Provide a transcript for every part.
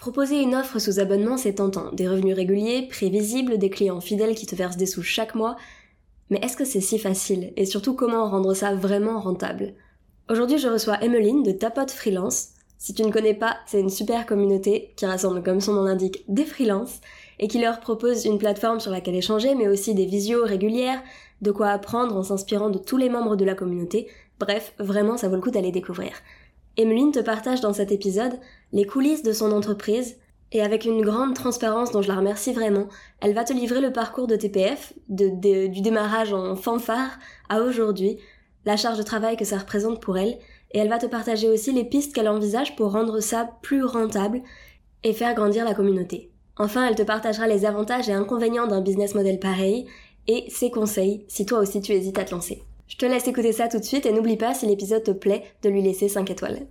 Proposer une offre sous abonnement, c'est tentant. Des revenus réguliers, prévisibles, des clients fidèles qui te versent des sous chaque mois. Mais est-ce que c'est si facile? Et surtout, comment rendre ça vraiment rentable? Aujourd'hui, je reçois Emmeline de Tapote Freelance. Si tu ne connais pas, c'est une super communauté qui rassemble, comme son nom l'indique, des freelances et qui leur propose une plateforme sur laquelle échanger, mais aussi des visios régulières, de quoi apprendre en s'inspirant de tous les membres de la communauté. Bref, vraiment, ça vaut le coup d'aller découvrir. Emeline te partage dans cet épisode les coulisses de son entreprise et avec une grande transparence dont je la remercie vraiment, elle va te livrer le parcours de TPF, du démarrage en fanfare à aujourd'hui, la charge de travail que ça représente pour elle, et elle va te partager aussi les pistes qu'elle envisage pour rendre ça plus rentable et faire grandir la communauté. Enfin, elle te partagera les avantages et inconvénients d'un business model pareil et ses conseils si toi aussi tu hésites à te lancer. Je te laisse écouter ça tout de suite et n'oublie pas, si l'épisode te plaît, de lui laisser 5 étoiles.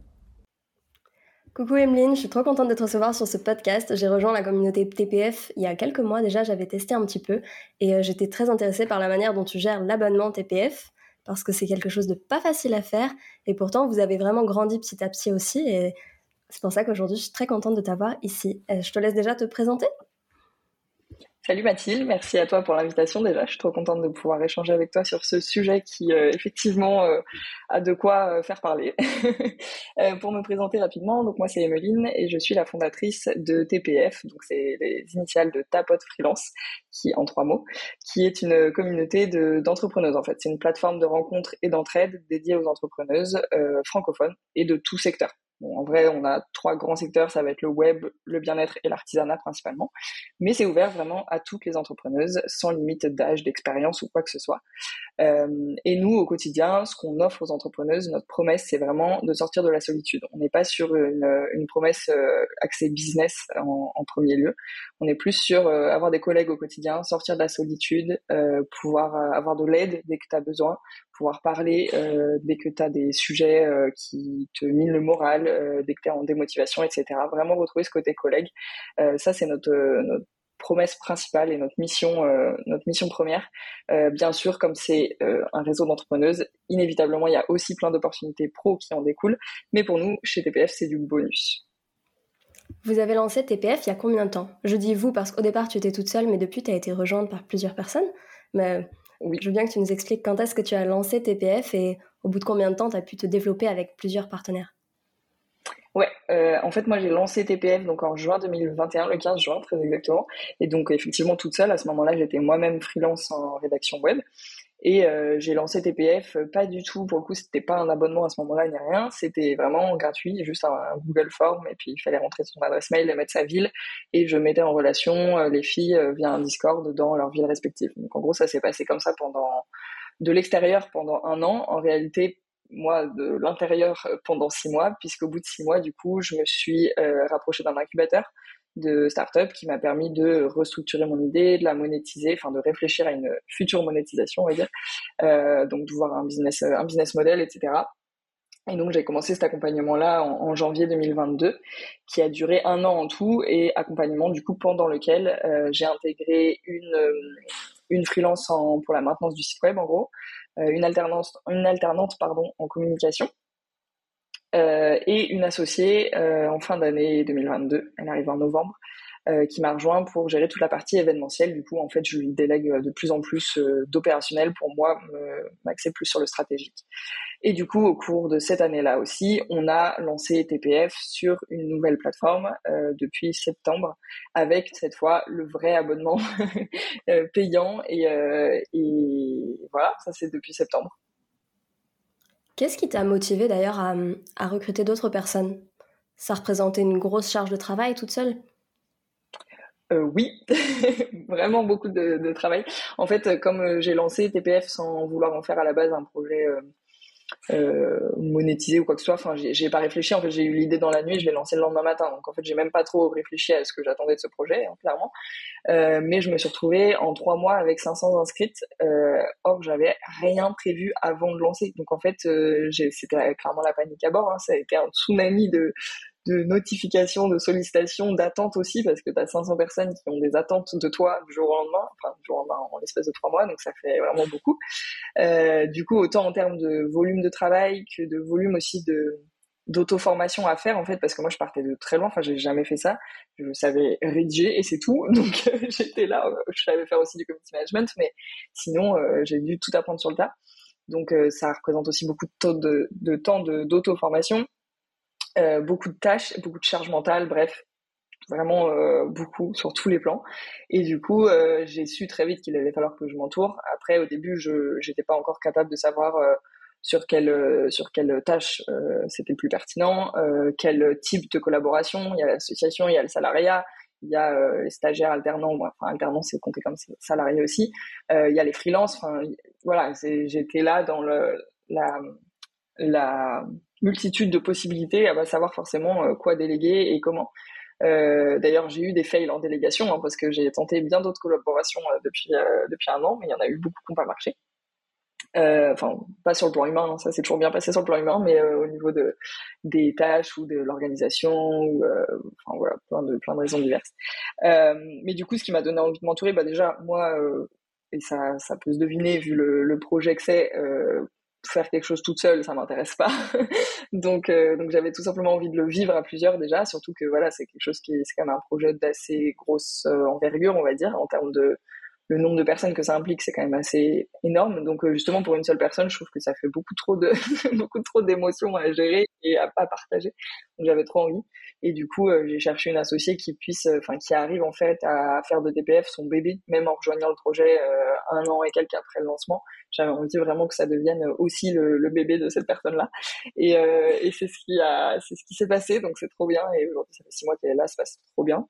Coucou Emeline, je suis trop contente de te recevoir sur ce podcast. J'ai rejoint la communauté TPF il y a quelques mois déjà, j'avais testé un petit peu et euh, j'étais très intéressée par la manière dont tu gères l'abonnement TPF parce que c'est quelque chose de pas facile à faire et pourtant vous avez vraiment grandi petit à petit aussi et c'est pour ça qu'aujourd'hui je suis très contente de t'avoir ici. Euh, je te laisse déjà te présenter. Salut Mathilde, merci à toi pour l'invitation déjà. Je suis trop contente de pouvoir échanger avec toi sur ce sujet qui euh, effectivement euh, a de quoi euh, faire parler. pour me présenter rapidement, donc moi c'est Emeline et je suis la fondatrice de TPF, donc c'est les initiales de Tapote Freelance, qui en trois mots, qui est une communauté d'entrepreneuses en fait. C'est une plateforme de rencontres et d'entraide dédiée aux entrepreneuses francophones et de tout secteur. Bon, en vrai, on a trois grands secteurs, ça va être le web, le bien-être et l'artisanat principalement. Mais c'est ouvert vraiment à toutes les entrepreneuses, sans limite d'âge, d'expérience ou quoi que ce soit. Euh, et nous, au quotidien, ce qu'on offre aux entrepreneuses, notre promesse, c'est vraiment de sortir de la solitude. On n'est pas sur une, promesse euh, axée business en, premier lieu. On est plus sur euh, avoir des collègues au quotidien, sortir de la solitude, euh, pouvoir avoir de l'aide dès que tu as besoin, pouvoir parler dès que tu as des sujets qui te minent le moral, dès que tu es en démotivation, etc. Vraiment retrouver ce côté collègue. ça, c'est notre, promesse principale et notre mission, euh, notre mission première. Euh, bien sûr, comme c'est euh, un réseau d'entrepreneuses, inévitablement, il y a aussi plein d'opportunités pro qui en découlent. Mais pour nous, chez TPF, c'est du bonus. Vous avez lancé TPF il y a combien de temps? Je dis vous parce qu'au départ, tu étais toute seule, mais depuis, tu as été rejointe par plusieurs personnes. Mais oui. je veux bien que tu nous expliques quand est-ce que tu as lancé TPF et au bout de combien de temps tu as pu te développer avec plusieurs partenaires? Ouais, euh, en fait, moi j'ai lancé TPF donc en juin 2021, le 15 juin très exactement. Et donc effectivement toute seule à ce moment-là, j'étais moi-même freelance en rédaction web. Et euh, j'ai lancé TPF, euh, pas du tout, pour le coup, c'était pas un abonnement à ce moment-là ni rien, c'était vraiment gratuit, juste un, Google Form, et puis il fallait rentrer son adresse mail et mettre sa ville, et je mettais en relation les filles via un Discord dans leur ville respective. Donc en gros, ça s'est passé comme ça pendant de l'extérieur pendant un an. En réalité, moi de l'intérieur euh, pendant six mois, puisqu'au bout de six mois, du coup, je me suis euh, rapprochée d'un incubateur de start-up qui m'a permis de restructurer mon idée, de la monétiser, enfin de réfléchir à une future monétisation, on va dire, euh, donc de voir un business, un business model, etc. Et donc j'ai commencé cet accompagnement-là en, janvier 2022, qui a duré un an en tout, et accompagnement du coup pendant lequel j'ai intégré une une freelance en, pour la maintenance du site web en gros, euh, une, alternance, une alternante pardon, en communication. Euh, et une associée euh, en fin d'année 2022, elle arrive en novembre, qui m'a rejoint pour gérer toute la partie événementielle. Du coup, en fait, je lui délègue de plus en plus d'opérationnel pour moi m'axer plus sur le stratégique. Et du coup, au cours de cette année-là aussi, on a lancé TPF sur une nouvelle plateforme euh, depuis septembre, avec cette fois le vrai abonnement euh, payant. Euh, et, voilà, ça c'est depuis septembre. Qu'est-ce qui t'a motivé d'ailleurs à, recruter d'autres personnes? Ça représentait une grosse charge de travail toute seule? Euh, oui, vraiment beaucoup de, travail. En fait, comme j'ai lancé TPF sans vouloir en faire à la base un projet euh, monétiser ou quoi que ce soit. Enfin, j'ai pas réfléchi. En fait, j'ai eu l'idée dans la nuit, je l'ai lancé le lendemain matin. Donc, en fait, j'ai même pas trop réfléchi à ce que j'attendais de ce projet, hein, clairement. Euh, mais je me suis retrouvée en trois mois avec 500 inscrites. Euh, or, j'avais rien prévu avant de lancer. Donc, en fait, euh, c'était clairement la panique à bord. Hein. Ça a été un tsunami de de notifications, de sollicitations, d'attentes aussi, parce que tu as 500 personnes qui ont des attentes de toi du jour au lendemain, enfin du jour au lendemain en l'espace de trois mois, donc ça fait vraiment beaucoup. Euh, du coup, autant en termes de volume de travail que de volume aussi de d'auto-formation à faire en fait parce que moi je partais de très loin enfin j'ai jamais fait ça. Je savais rédiger et c'est tout donc j'étais là je savais faire aussi du community management mais sinon j'ai dû tout apprendre sur le tas. Donc ça représente aussi beaucoup de, de, de temps d'auto-formation beaucoup de tâches beaucoup de charge mentale bref vraiment euh, beaucoup sur tous les plans. Et du coup, euh, j'ai su très vite qu'il allait falloir que je m'entoure. Après, au début, je n'étais pas encore capable de savoir euh, sur quelle sur quelle tâche c'était le plus pertinent, quel type de collaboration. Il y a l'association, il y a le salariat, il y a les stagiaires alternants. Enfin, alternants, c'est compté comme salarié aussi. il y a les freelances. Enfin, voilà, j'étais là dans le la la multitude de possibilités à savoir forcément quoi déléguer et comment. Euh, D'ailleurs, j'ai eu des fails en délégation hein, parce que j'ai tenté bien d'autres collaborations euh, depuis euh, depuis un an, mais il y en a eu beaucoup qui n'ont pas marché. Euh, enfin, pas sur le plan humain, hein, ça s'est toujours bien passé sur le plan humain, mais au niveau de des tâches ou de l'organisation, enfin voilà, plein de plein de raisons diverses. mais du coup, ce qui m'a donné envie de m'entourer, bah déjà moi et ça, ça peut se deviner vu le, projet que c'est, euh, faire quelque chose toute seule, ça m'intéresse pas. donc, euh, donc j'avais tout simplement envie de le vivre à plusieurs déjà, surtout que voilà, c'est quelque chose qui est, c'est quand même un projet d'assez grosse euh, envergure, on va dire, en termes de le nombre de personnes que ça implique, c'est quand même assez énorme. Donc euh, justement pour une seule personne, je trouve que ça fait beaucoup trop de beaucoup trop d'émotions à gérer et à pas partager. Donc j'avais trop envie. Et du coup, euh, j'ai cherché une associée qui puisse, euh, enfin qui arrive en fait à faire de DPF son bébé, même en rejoignant le projet un an et quelques après le lancement. J'avais envie vraiment que ça devienne aussi le, le bébé de cette personne-là. Et, et c'est ce qui a, c'est ce qui s'est passé. Donc c'est trop bien. Et aujourd'hui, ça fait six mois qu'elle est là, ça passe trop bien.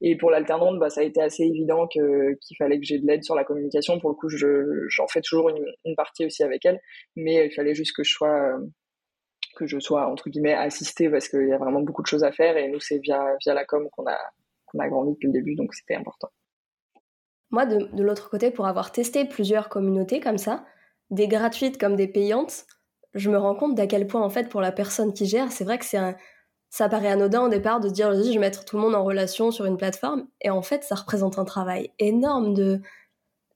Et pour l'alternante, bah, ça a été assez évident que, qu'il fallait que j'ai de l'aide sur la communication. Pour le coup, je, j'en fais toujours une, une, partie aussi avec elle, mais il fallait juste que je sois, que je sois entre guillemets assistée parce qu'il y a vraiment beaucoup de choses à faire et nous c'est via via la com qu'on a qu'on a grandi depuis le début, donc c'était important. Moi, de, l'autre côté, pour avoir testé plusieurs communautés comme ça, des gratuites comme des payantes, je me rends compte d'à quel point en fait pour la personne qui gère, c'est vrai que c'est ça paraît anodin au départ de dire je vais mettre tout le monde en relation sur une plateforme et en fait ça représente un travail énorme de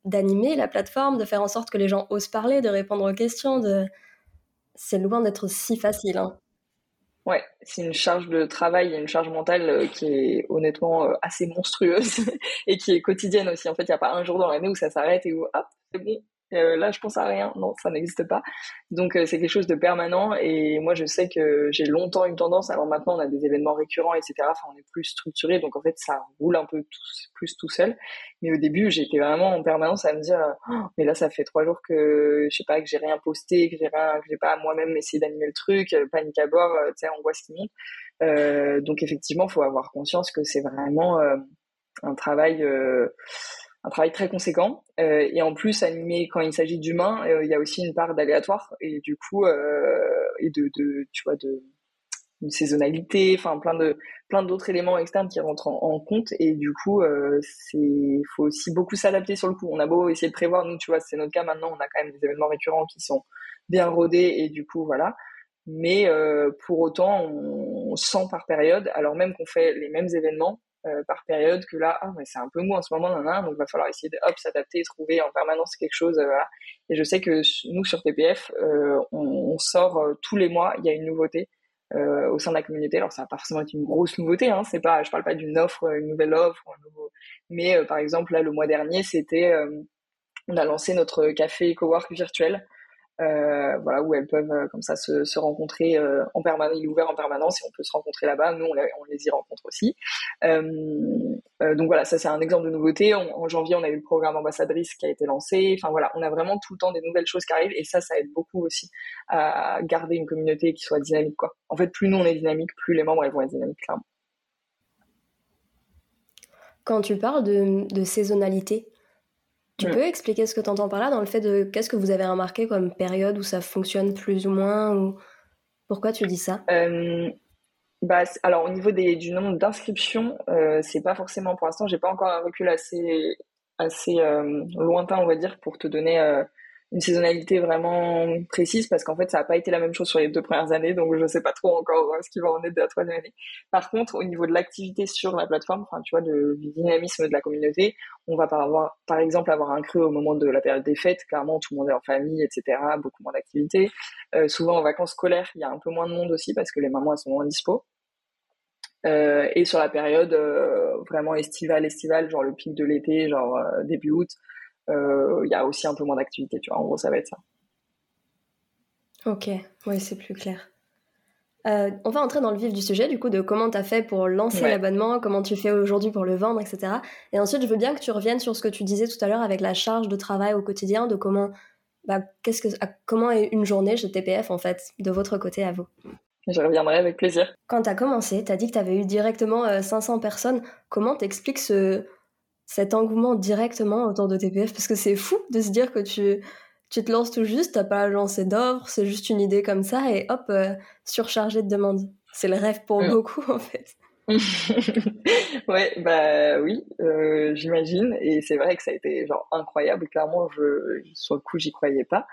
d'animer la plateforme, de faire en sorte que les gens osent parler, de répondre aux questions, de c'est loin d'être si facile. Hein. Ouais, c'est une charge de travail et une charge mentale euh, qui est honnêtement euh, assez monstrueuse et qui est quotidienne aussi. En fait, il n'y a pas un jour dans l'année où ça s'arrête et où hop, c'est bon, euh, là, je pense à rien. Non, ça n'existe pas. Donc, euh, c'est quelque chose de permanent. Et moi, je sais que j'ai longtemps une tendance. Alors maintenant, on a des événements récurrents, etc. Enfin, on est plus structuré. Donc, en fait, ça roule un peu plus tout seul. Mais au début, j'étais vraiment en permanence à me dire, oh, mais là, ça fait trois jours que, je sais pas, que j'ai rien posté, que j'ai rien, que j'ai pas moi-même essayé d'animer le truc, euh, panique à bord, tu sais, angoisse qui monte. Donc, effectivement, faut avoir conscience que c'est vraiment un travail un travail très conséquent. Euh, et en plus, animé quand il s'agit d'humains, euh, il y a aussi une part d'aléatoire et du coup euh, et de, de, tu vois de une saisonnalité, enfin plein de plein d'autres éléments externes qui rentrent en, compte et du coup euh, c'est faut aussi beaucoup s'adapter sur le coup. On a beau essayer de prévoir, nous tu vois c'est notre cas maintenant, on a quand même des événements récurrents qui sont bien rodés et du coup voilà. Mais euh, pour autant on, on sent par période, alors même qu'on fait les mêmes événements, euh, par période que là, ah, c'est un peu mou en ce moment, donc il va falloir essayer de hop, s'adapter, trouver en permanence quelque chose. Euh, voilà. Et je sais que nous, sur TPF, euh, on, sort euh, tous les mois, il y a une nouveauté au sein de la communauté. Alors ça va pas forcément être une grosse nouveauté, hein, c'est pas, je parle pas d'une offre, une nouvelle offre, mais par exemple, là, le mois dernier, c'était, on a lancé notre café cowork virtuel. Euh, voilà, où elles peuvent euh, comme ça se, se rencontrer euh, en permanence. Il est ouvert en permanence et on peut se rencontrer là-bas. Nous, on, les y rencontre aussi. donc voilà, ça c'est un exemple de nouveauté. en janvier, on a eu le programme ambassadrice qui a été lancé. Enfin voilà, on a vraiment tout le temps des nouvelles choses qui arrivent et ça, ça aide beaucoup aussi à garder une communauté qui soit dynamique. Quoi. En fait, plus nous on est dynamique, plus les membres elles vont être dynamiques clairement. Quand tu parles de saisonnalité, tu peux expliquer ce que tu entends par là dans le fait de qu'est-ce que vous avez remarqué comme période où ça fonctionne plus ou moins ou pourquoi tu dis ça? Euh, bah, alors au niveau des, du nombre d'inscriptions, euh, c'est pas forcément pour l'instant, j'ai pas encore un recul assez assez euh, lointain on va dire pour te donner une saisonnalité vraiment précise parce qu'en fait, ça n'a pas été la même chose sur les deux premières années, donc je ne sais pas trop encore ce qui va en être de la troisième année. Par contre, au niveau de l'activité sur la plateforme, enfin, tu vois, de, du dynamisme de la communauté, on va par, avoir, par exemple avoir un creux au moment de la période des fêtes. Clairement, tout le monde est en famille, etc. Beaucoup moins d'activités. Euh, souvent en vacances scolaires, il y a un peu moins de monde aussi parce que les mamans sont moins dispo. Euh, et sur la période euh, vraiment estivale, estivale, genre le pic de l'été, genre euh, début août, il y a aussi un peu moins d'activité, tu vois. En gros, ça va être ça. Ok, oui, c'est plus clair. on va entrer dans le vif du sujet, du coup, de comment tu as fait pour lancer l'abonnement, comment tu fais aujourd'hui pour le vendre, etc. Et ensuite, je veux bien que tu reviennes sur ce que tu disais tout à l'heure avec la charge de travail au quotidien, de comment, bah, qu'est-ce que, comment est une journée chez TPF, en fait, de votre côté à vous? Je reviendrai avec plaisir. Quand tu as commencé, tu as dit que tu avais eu directement 500 euh, personnes. Comment t'expliques ce, cet engouement directement autour de TPF Parce que c'est fou de se dire que tu, tu te lances tout juste, t'as pas lancé d'offres, c'est juste une idée comme ça et hop, euh, surchargé de demandes. C'est le rêve pour beaucoup en fait. ouais, bah oui, euh, j'imagine. Et c'est vrai que ça a été genre incroyable. Clairement, je, sur le coup, j'y croyais pas.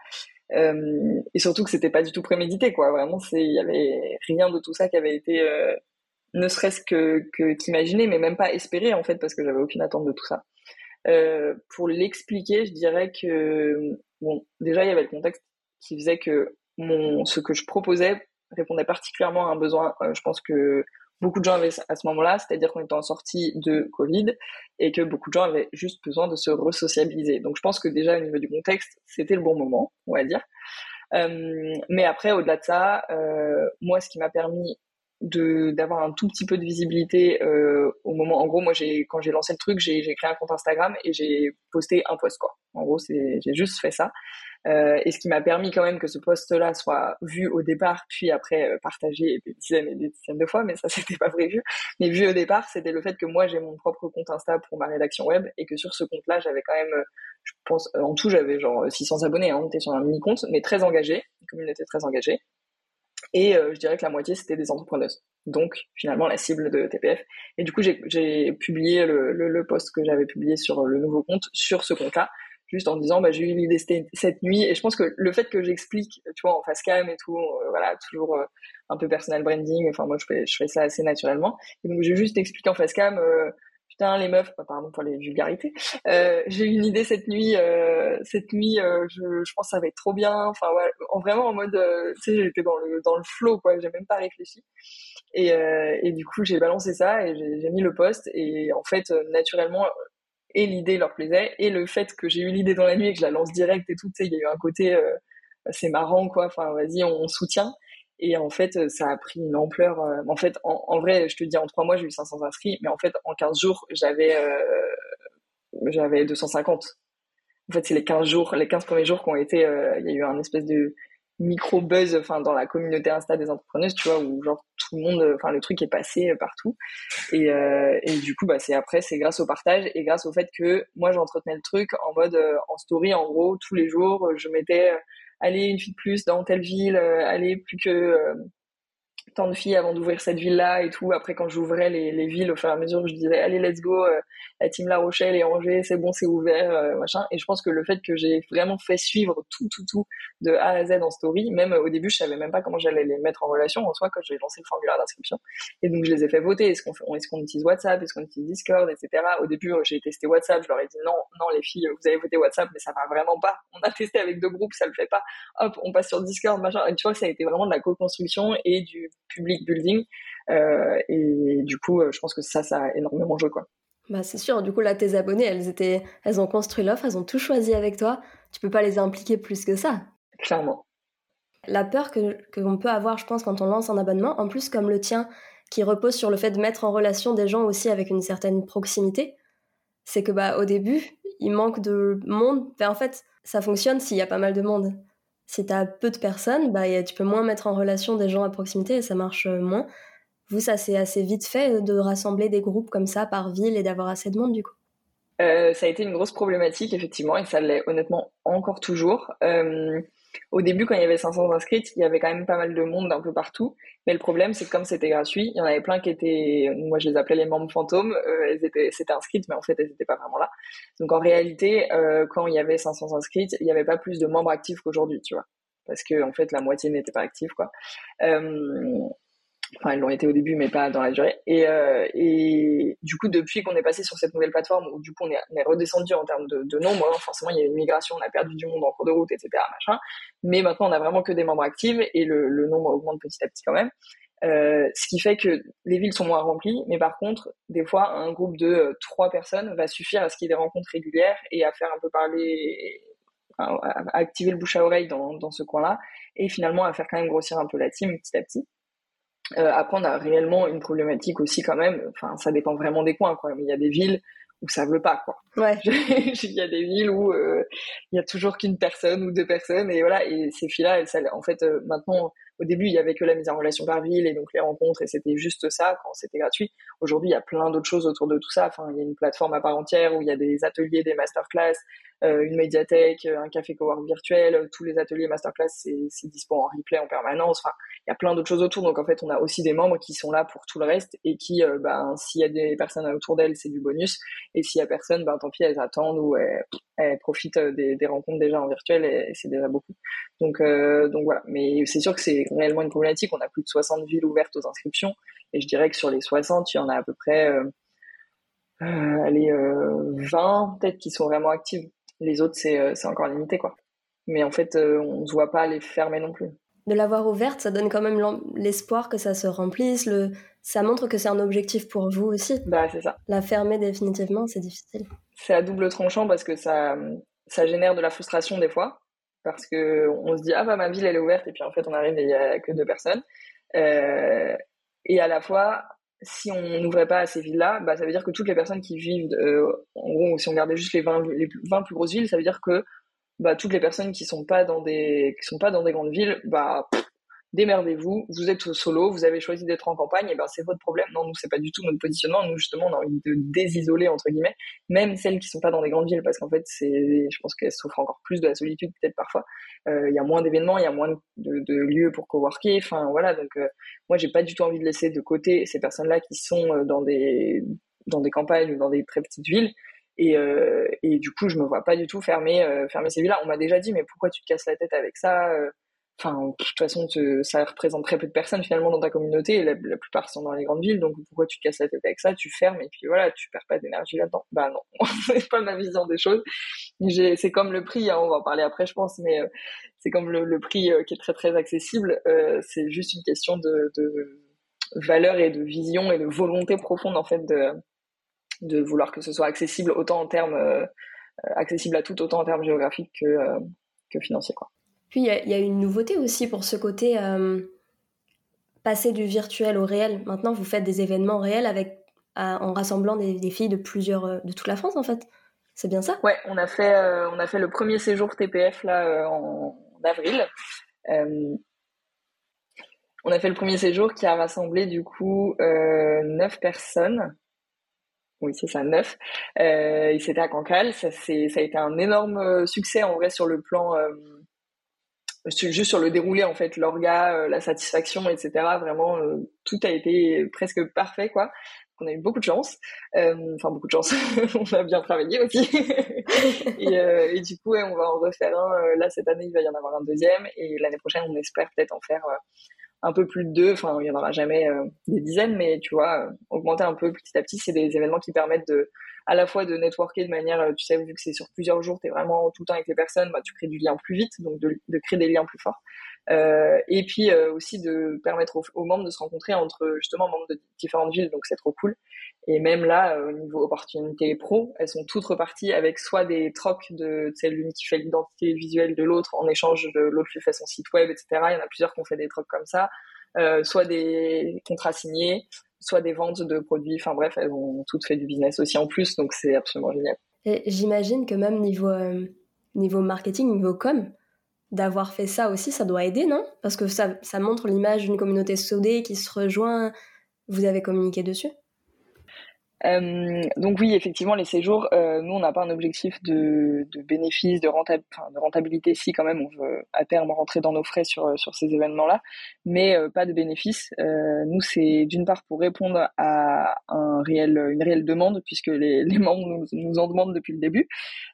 Euh, et surtout que c'était pas du tout prémédité, quoi. Vraiment, c'est, il y avait rien de tout ça qui avait été, euh, ne serait-ce que, que qu'imaginer, mais même pas espéré en fait, parce que j'avais aucune attente de tout ça. Euh, pour l'expliquer, je dirais que bon, déjà il y avait le contexte qui faisait que mon, ce que je proposais répondait particulièrement à un besoin. Euh, je pense que beaucoup de gens avaient à ce moment-là, c'est-à-dire qu'on était en sortie de Covid et que beaucoup de gens avaient juste besoin de se resociabiliser. Donc je pense que déjà au niveau du contexte, c'était le bon moment, on va dire. Euh, mais après, au-delà de ça, euh, moi, ce qui m'a permis de d'avoir un tout petit peu de visibilité euh, au moment en gros moi j'ai quand j'ai lancé le truc j'ai créé un compte Instagram et j'ai posté un post quoi en gros c'est j'ai juste fait ça euh, et ce qui m'a permis quand même que ce poste-là soit vu au départ, puis après euh, partagé des dizaines et des dizaines de fois, mais ça c'était pas prévu. Mais vu au départ, c'était le fait que moi j'ai mon propre compte Insta pour ma rédaction web et que sur ce compte-là, j'avais quand même, je pense, en tout j'avais genre 600 abonnés, hein, on était sur un mini compte, mais très engagé, une communauté très engagée. Et euh, je dirais que la moitié c'était des entrepreneuses. Donc finalement la cible de TPF. Et du coup j'ai publié le, le, le post que j'avais publié sur le nouveau compte sur ce compte-là juste en disant bah j'ai eu l'idée cette nuit et je pense que le fait que j'explique tu vois en face cam et tout euh, voilà toujours euh, un peu personal branding enfin moi je fais je fais ça assez naturellement et donc j'ai juste expliqué en face cam euh, putain les meufs pardon pour les vulgarités. J'ai eu une idée cette nuit cette nuit je, je pense ça va être trop bien. Enfin voilà en vraiment en mode tu sais j'étais dans le dans le flow quoi j'ai même pas réfléchi. Et, du coup j'ai balancé ça et j'ai mis le post et en fait naturellement et l'idée leur plaisait et le fait que j'ai eu l'idée dans la nuit et que je la lance direct et tout, tu sais, il y a eu un côté euh, c'est marrant quoi, enfin vas-y on, soutient et en fait ça a pris une ampleur. Euh, en fait en, vrai je te dis en trois mois j'ai eu 500 inscrits mais en fait en 15 jours j'avais euh, j'avais 250. En fait c'est les 15 jours, les 15 premiers jours qui ont été, il y a eu un espèce de micro buzz enfin dans la communauté Insta des entrepreneuses tu vois où genre tout le monde enfin le truc est passé partout et, euh, et du coup bah c'est après c'est grâce au partage et grâce au fait que moi j'entretenais le truc en mode euh, en story en gros tous les jours je mettais euh, allez une fille de plus dans telle ville allez plus que tant de filles avant d'ouvrir cette ville-là et tout. Après, quand j'ouvrais les, les, villes, au fur et à mesure, je disais, allez, let's go, euh, la team La Rochelle et Angers, c'est bon, c'est ouvert, euh, machin. Et je pense que le fait que j'ai vraiment fait suivre tout, tout, tout de A à Z en story, même au début, je savais même pas comment j'allais les mettre en relation en soi quand j'ai lancé le formulaire d'inscription. Et donc, je les ai fait voter. Est-ce qu'on est-ce qu'on utilise WhatsApp? Est-ce qu'on utilise Discord, etc. Au début, j'ai testé WhatsApp. Je leur ai dit, non, non, les filles, vous avez voté WhatsApp, mais ça va vraiment pas. On a testé avec deux groupes, ça le fait pas. Hop, on passe sur Discord, machin. Et tu vois, ça a été vraiment de la co-construction et du public building. Euh, et du coup, euh, je pense que ça, ça a énormément joué, quoi. Bah, c'est sûr. Du coup, là, tes abonnés, elles étaient, elles ont construit l'offre, elles ont tout choisi avec toi. Tu peux pas les impliquer plus que ça. Clairement. La peur que qu'on peut avoir, je pense, quand on lance un abonnement, en plus comme le tien, qui repose sur le fait de mettre en relation des gens aussi avec une certaine proximité, c'est que bah au début, il manque de monde. en fait, ça fonctionne s'il y a pas mal de monde. Si tu as peu de personnes, bah, tu peux moins mettre en relation des gens à proximité et ça marche euh, moins. Vous, ça c'est assez vite fait euh, de rassembler des groupes comme ça par ville et d'avoir assez de monde du coup euh, Ça a été une grosse problématique effectivement et ça l'est honnêtement encore toujours. Au début, quand il y avait 500 inscrites, il y avait quand même pas mal de monde un peu partout. Mais le problème, c'est que comme c'était gratuit, il y en avait plein qui étaient, moi je les appelais les membres fantômes, euh, elles étaient, c'était inscrites, mais en fait elles n'étaient pas vraiment là. Donc en réalité, euh, quand il y avait 500 inscrites, il n'y avait pas plus de membres actifs qu'aujourd'hui, tu vois, parce que en fait la moitié n'était pas active, quoi. Euh, Enfin, ils l'ont été au début, mais pas dans la durée. Et, euh, et du coup, depuis qu'on est passé sur cette nouvelle plateforme, où du coup on est, redescendu en termes de, nombre, hein, forcément il y a une migration, on a perdu du monde en cours de route, etc. Machin. Mais maintenant, on a vraiment que des membres actifs et le, nombre augmente petit à petit quand même. Euh, ce qui fait que les villes sont moins remplies, mais par contre, des fois, un groupe de euh, trois personnes va suffire à ce qu'il y ait des rencontres régulières et à faire un peu parler, à, activer le bouche à oreille dans ce coin-là, et finalement à faire quand même grossir un peu la team petit à petit. Euh, après, on a réellement une problématique aussi quand même. Enfin, ça dépend vraiment des coins, quoi. Mais il y a des villes où ça veut pas, quoi. Ouais. il y a des villes où euh, il y a toujours qu'une personne ou deux personnes, et voilà. Et ces filles-là, en fait, euh, maintenant, au début, il y avait que la mise en relation par ville et donc les rencontres, et c'était juste ça quand c'était gratuit. Aujourd'hui, il y a plein d'autres choses autour de tout ça. Enfin, il y a une plateforme à part entière où il y a des ateliers, des masterclass, euh, une médiathèque, un café cowork virtuel, tous les ateliers masterclass, c'est dispo en replay en permanence. Enfin, il y a plein d'autres choses autour. Donc en fait, on a aussi des membres qui sont là pour tout le reste et qui, euh, ben, s'il y a des personnes autour d'elles, c'est du bonus. Et s'il y a personne, ben tant pis, elles attendent ou elles, profitent des, rencontres déjà en virtuel et, c'est déjà beaucoup. Donc euh, donc voilà. Mais c'est sûr que c'est réellement une problématique. On a plus de 60 villes ouvertes aux inscriptions et je dirais que sur les 60, il y en a à peu près euh, euh allez, 20 peut-être qui sont vraiment actives. Les autres, c'est encore limité, quoi. Mais en fait, on ne se voit pas les fermer non plus de l'avoir ouverte, ça donne quand même l'espoir que ça se remplisse. Le... Ça montre que c'est un objectif pour vous aussi. Bah, c'est ça. La fermer définitivement, c'est difficile. C'est à double tranchant parce que ça, ça génère de la frustration des fois. Parce que on se dit, ah bah ma ville elle est ouverte, et puis en fait on arrive et il n'y a que deux personnes. Euh, et à la fois, si on n'ouvrait pas à ces villes-là, bah, ça veut dire que toutes les personnes qui vivent, euh, en gros, si on gardait juste les 20, les 20 plus grosses villes, ça veut dire que bah, toutes les personnes qui sont pas dans des qui sont pas dans des grandes villes, bah démerdez-vous, vous êtes solo, vous avez choisi d'être en campagne, et ben c'est votre problème. Non, nous c'est pas du tout notre positionnement. Nous justement on a envie de désisoler entre guillemets, même celles qui sont pas dans des grandes villes, parce qu'en fait c'est, je pense qu'elles souffrent encore plus de la solitude peut-être parfois. Euh, il y a moins d'événements, il y a moins de, lieux pour coworker. Enfin voilà, donc euh, moi j'ai pas du tout envie de laisser de côté ces personnes-là qui sont euh, dans des dans des campagnes ou dans des très petites villes et, et du coup, je me vois pas du tout fermer, fermer ces villes-là. On m'a déjà dit, mais pourquoi tu te casses la tête avec ça Enfin, de toute façon, ça représente très peu de personnes finalement dans ta communauté. la, plupart sont dans les grandes villes, donc pourquoi tu te casses la tête avec ça Tu fermes et puis voilà, tu perds pas d'énergie là-dedans. Bah non, c'est pas ma vision des choses. C'est comme le prix, hein, on va en parler après, je pense, mais c'est comme le, prix qui est très très accessible. c'est juste une question de, valeur et de vision et de volonté profonde en fait de vouloir que ce soit accessible autant en termes euh, accessible à tout autant en termes géographiques que, euh, que financiers quoi. Puis il y, a une nouveauté aussi pour ce côté euh, passer du virtuel au réel. Maintenant, vous faites des événements réels avec en rassemblant des, filles de plusieurs de toute la France en fait. C'est bien ça? Ouais, on a fait on a fait le premier séjour TPF là en, avril. on a fait le premier séjour qui a rassemblé du coup neuf personnes oui, c'est ça, neuf. Euh, c'était à Cancale. Ça, ça a été un énorme euh, succès en vrai sur le plan, euh, juste sur le déroulé en fait, l'orga, euh, la satisfaction, etc. Vraiment, euh, tout a été presque parfait quoi. On a eu beaucoup de chance, enfin beaucoup de chance. on a bien travaillé aussi. et, du coup, on va en refaire un. là cette année, il va y en avoir un deuxième, et l'année prochaine, on espère peut-être en faire un peu plus de deux. Enfin, il y en aura jamais euh, des dizaines, mais tu vois, euh, augmenter un peu petit à petit, c'est des événements qui permettent de, à la fois de networker de manière, euh, tu sais, vu que c'est sur plusieurs jours, tu es vraiment tout le temps avec les personnes, bah, tu crées du lien plus vite, donc de, de créer des liens plus forts. Euh, et puis aussi de permettre aux, membres de se rencontrer entre justement membres de différentes villes, donc c'est trop cool. Et même là, au niveau opportunité pro, elles sont toutes reparties avec soit des trocs de, sais, l'une qui fait l'identité visuelle de l'autre en échange de l'autre qui fait son site web, etc. Il y en a plusieurs qui ont fait des trocs comme ça. Euh, soit des contrats signés, soit des ventes de produits. Enfin bref, elles ont toutes fait du business aussi en plus, donc c'est absolument génial. Et j'imagine que même niveau, euh, niveau marketing, niveau com, d'avoir fait ça aussi, ça doit aider, non? Parce que ça, ça montre l'image d'une communauté soudée qui se rejoint. Vous avez communiqué dessus? Euh, donc oui, effectivement, les séjours, euh, nous, on n'a pas un objectif de, de bénéfice, de, rentabilité. Si, quand même, on veut à terme rentrer dans nos frais sur, sur ces événements-là, mais euh, pas de bénéfice. Euh, nous, c'est d'une part pour répondre à une réelle demande, puisque les, membres nous, en demandent depuis le début.